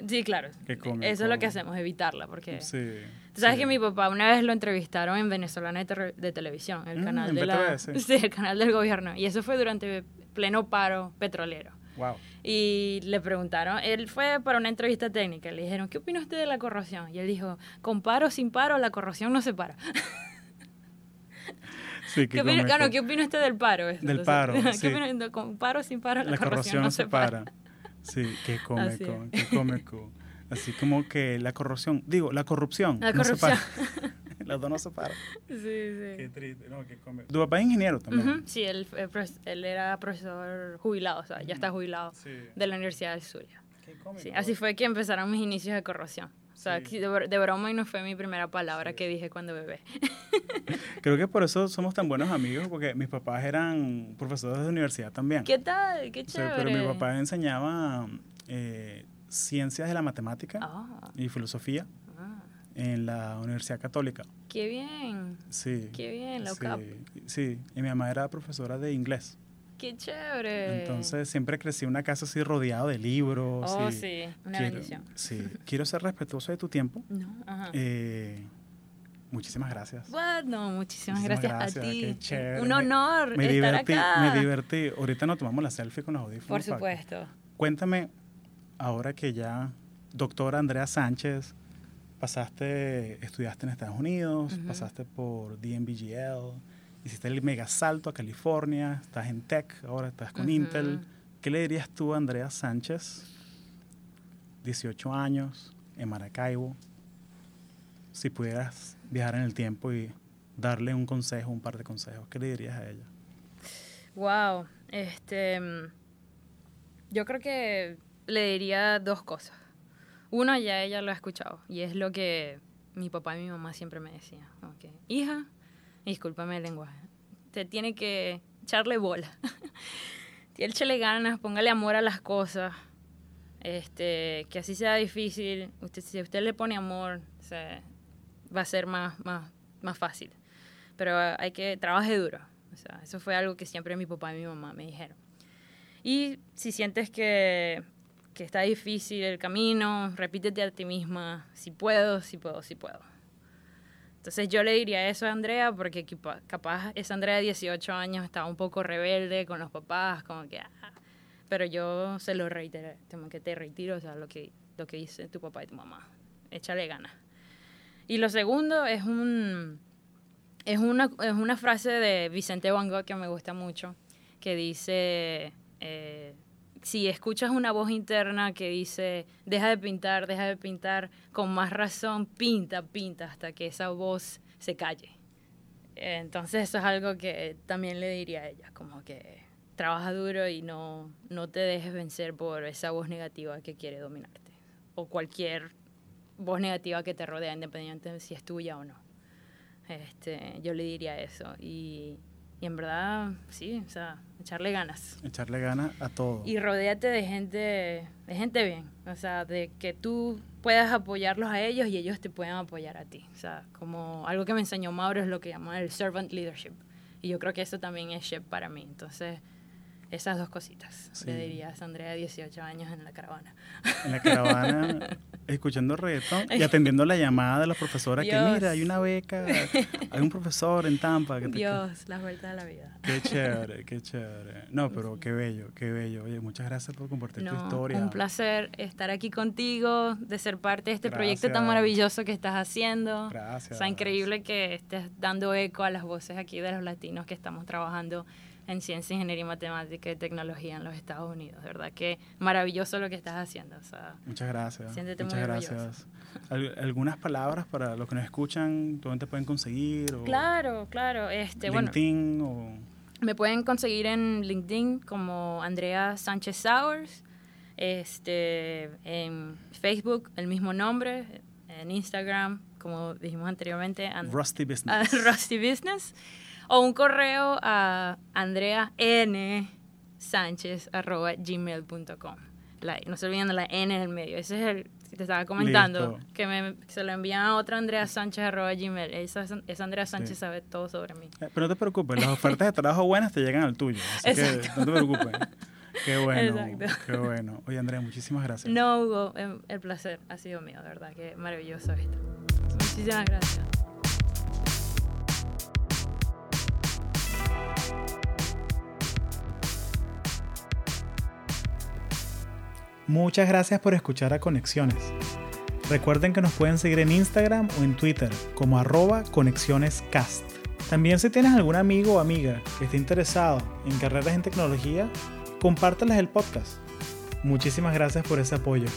Sí, claro. Eso es lo que hacemos, evitarla, porque... Sí. Tú sabes sí. que mi papá una vez lo entrevistaron en Venezolana de, Televisión, el Mm, canal de la, sí, el canal del gobierno. Y eso fue durante pleno paro petrolero. Wow. Y le preguntaron, él fue para una entrevista técnica, le dijeron, ¿qué opina usted de la corrosión? Y él dijo, con paro o sin paro, la corrosión no se para. Sí, ¿Qué opina, cómico. ah, ¿qué opina usted del paro? Del paro, ¿qué sí. opina con paro o sin paro, la, La corrosión no se para. Sí, qué cómico, Así qué cómico. Así como que la corrupción, digo, la corrupción. La no se corrupción. para. Las dos no se paran. Sí, Qué sí. triste, no, qué. Tu papá es ingeniero también. Sí, él, profes- él era profesor jubilado, o sea, ya está jubilado Sí. de la Universidad del Zulia. Qué cómico. Sí, así fue que empezaron mis inicios de corrosión. O sea, Sí. de, br- de broma y no fue mi primera palabra que dije cuando bebé. Creo que por eso somos tan buenos amigos, porque mis papás eran profesores de universidad también. ¿Qué tal? Qué O sea, chévere. pero mi papá enseñaba eh, ciencias de la matemática Ah, y filosofía en la Universidad Católica. qué bien. Sí. Qué bien, la sí, UCAP. sí, y mi mamá era profesora de inglés. Qué chévere. Entonces siempre crecí en una casa así rodeado de libros. Oh, sí, una quiero, bendición. Sí, quiero ser respetuoso de tu tiempo. No, ajá. Eh, muchísimas gracias. Bueno, muchísimas, Muchísimas gracias, gracias, a ti. qué chévere. Un honor Me estar divertí, acá. me divertí. Ahorita nos tomamos la selfie con los audífonos. Por supuesto. Cuéntame, ahora que ya doctora Andrea Sánchez pasaste, estudiaste en Estados Unidos, pasaste por DMBGL, hiciste el mega salto a California, estás en tech, ahora estás con Intel. ¿Qué le dirías tú a Andrea Sánchez, 18 años, en Maracaibo, si pudieras viajar en el tiempo y darle un consejo, un par de consejos, ¿qué le dirías a ella? Wow, este, yo creo que le diría dos cosas. Uno ya ella lo ha escuchado y es lo que mi papá y mi mamá siempre me decían. Okay. Hija, discúlpame el lenguaje, te tiene que echarle bola. Échale ganas, póngale amor a las cosas. Este, que así sea difícil, usted, si usted le pone amor, va a ser más, más, más fácil. Pero hay que trabaje duro. O sea, eso fue algo que siempre mi papá y mi mamá me dijeron. Y si sientes que que está difícil el camino, repítete a ti misma, si puedo, si puedo, si puedo. Entonces yo le diría eso a Andrea porque capaz esa Andrea de 18 años estaba un poco rebelde con los papás, como que... Ah, pero yo se lo reitero, como que te retiro, o sea, lo que, lo que dice tu papá y tu mamá. Échale ganas. Y lo segundo es un... Es una, es una frase de Vicente Van Gogh que me gusta mucho, que dice... Eh, si escuchas una voz interna que dice, deja de pintar, deja de pintar, con más razón, pinta, pinta, hasta que esa voz se calle. Entonces eso es algo que también le diría a ella, como que trabaja duro y no, no te dejes vencer por esa voz negativa que quiere dominarte, o cualquier voz negativa que te rodea, independientemente de si es tuya o no. Este, yo le diría eso. Y y en verdad, sí, o sea, echarle ganas. Echarle ganas a todo. Y rodéate de gente, de gente bien. O sea, de que tú puedas apoyarlos a ellos y ellos te puedan apoyar a ti. O sea, como algo que me enseñó Mauro es lo que llama el servant leadership. Y yo creo que eso también es ship para mí. Entonces, esas dos cositas, le dirías a Andrea, 18 años en la caravana. En la caravana, escuchando reggaetón y atendiendo la llamada de la profesora que mira, hay una beca, hay un profesor en Tampa. Que Dios, las vueltas de la vida. Qué chévere, qué chévere. No, pero qué bello, qué bello. Oye, muchas gracias por compartir tu historia. Un placer estar aquí contigo, de ser parte de este proyecto tan maravilloso que estás haciendo. Gracias. O sea, increíble que estés dando eco a las voces aquí de los latinos que estamos trabajando en ciencia, ingeniería, matemática y tecnología en los Estados Unidos. De verdad que maravilloso lo que estás haciendo. Muchas gracias. Siéntete Muchas gracias. ¿Algunas palabras para los que nos escuchan? ¿Dónde te pueden conseguir? Claro, claro. Este, LinkedIn o... Me pueden conseguir en LinkedIn como Andrea Sánchez Sowers. Este, en Facebook, el mismo nombre. En Instagram, como dijimos anteriormente. Rusty Business. Rusty Business o un correo a andreaNsánchez.gmail.com. No se olviden de la N en el medio. Ese es el que te estaba comentando. Que me, se lo envían a otra Andrea Sánchez gmail. Esa, esa Andrea Sánchez sabe todo sobre mí. Eh, pero no te preocupes, las ofertas de trabajo buenas te llegan al tuyo. Así que no te preocupes. Qué bueno, Exacto. qué bueno. Oye, Andrea, muchísimas gracias. No, Hugo, em, el placer ha sido mío, de verdad. Qué maravilloso esto. Muchísimas gracias. Muchas gracias por escuchar a Conexiones. Recuerden que nos pueden seguir en Instagram o en Twitter como arroba conexionescast. También si tienes algún amigo o amiga que esté interesado en carreras en tecnología, compárteles el podcast. Muchísimas gracias por ese apoyo.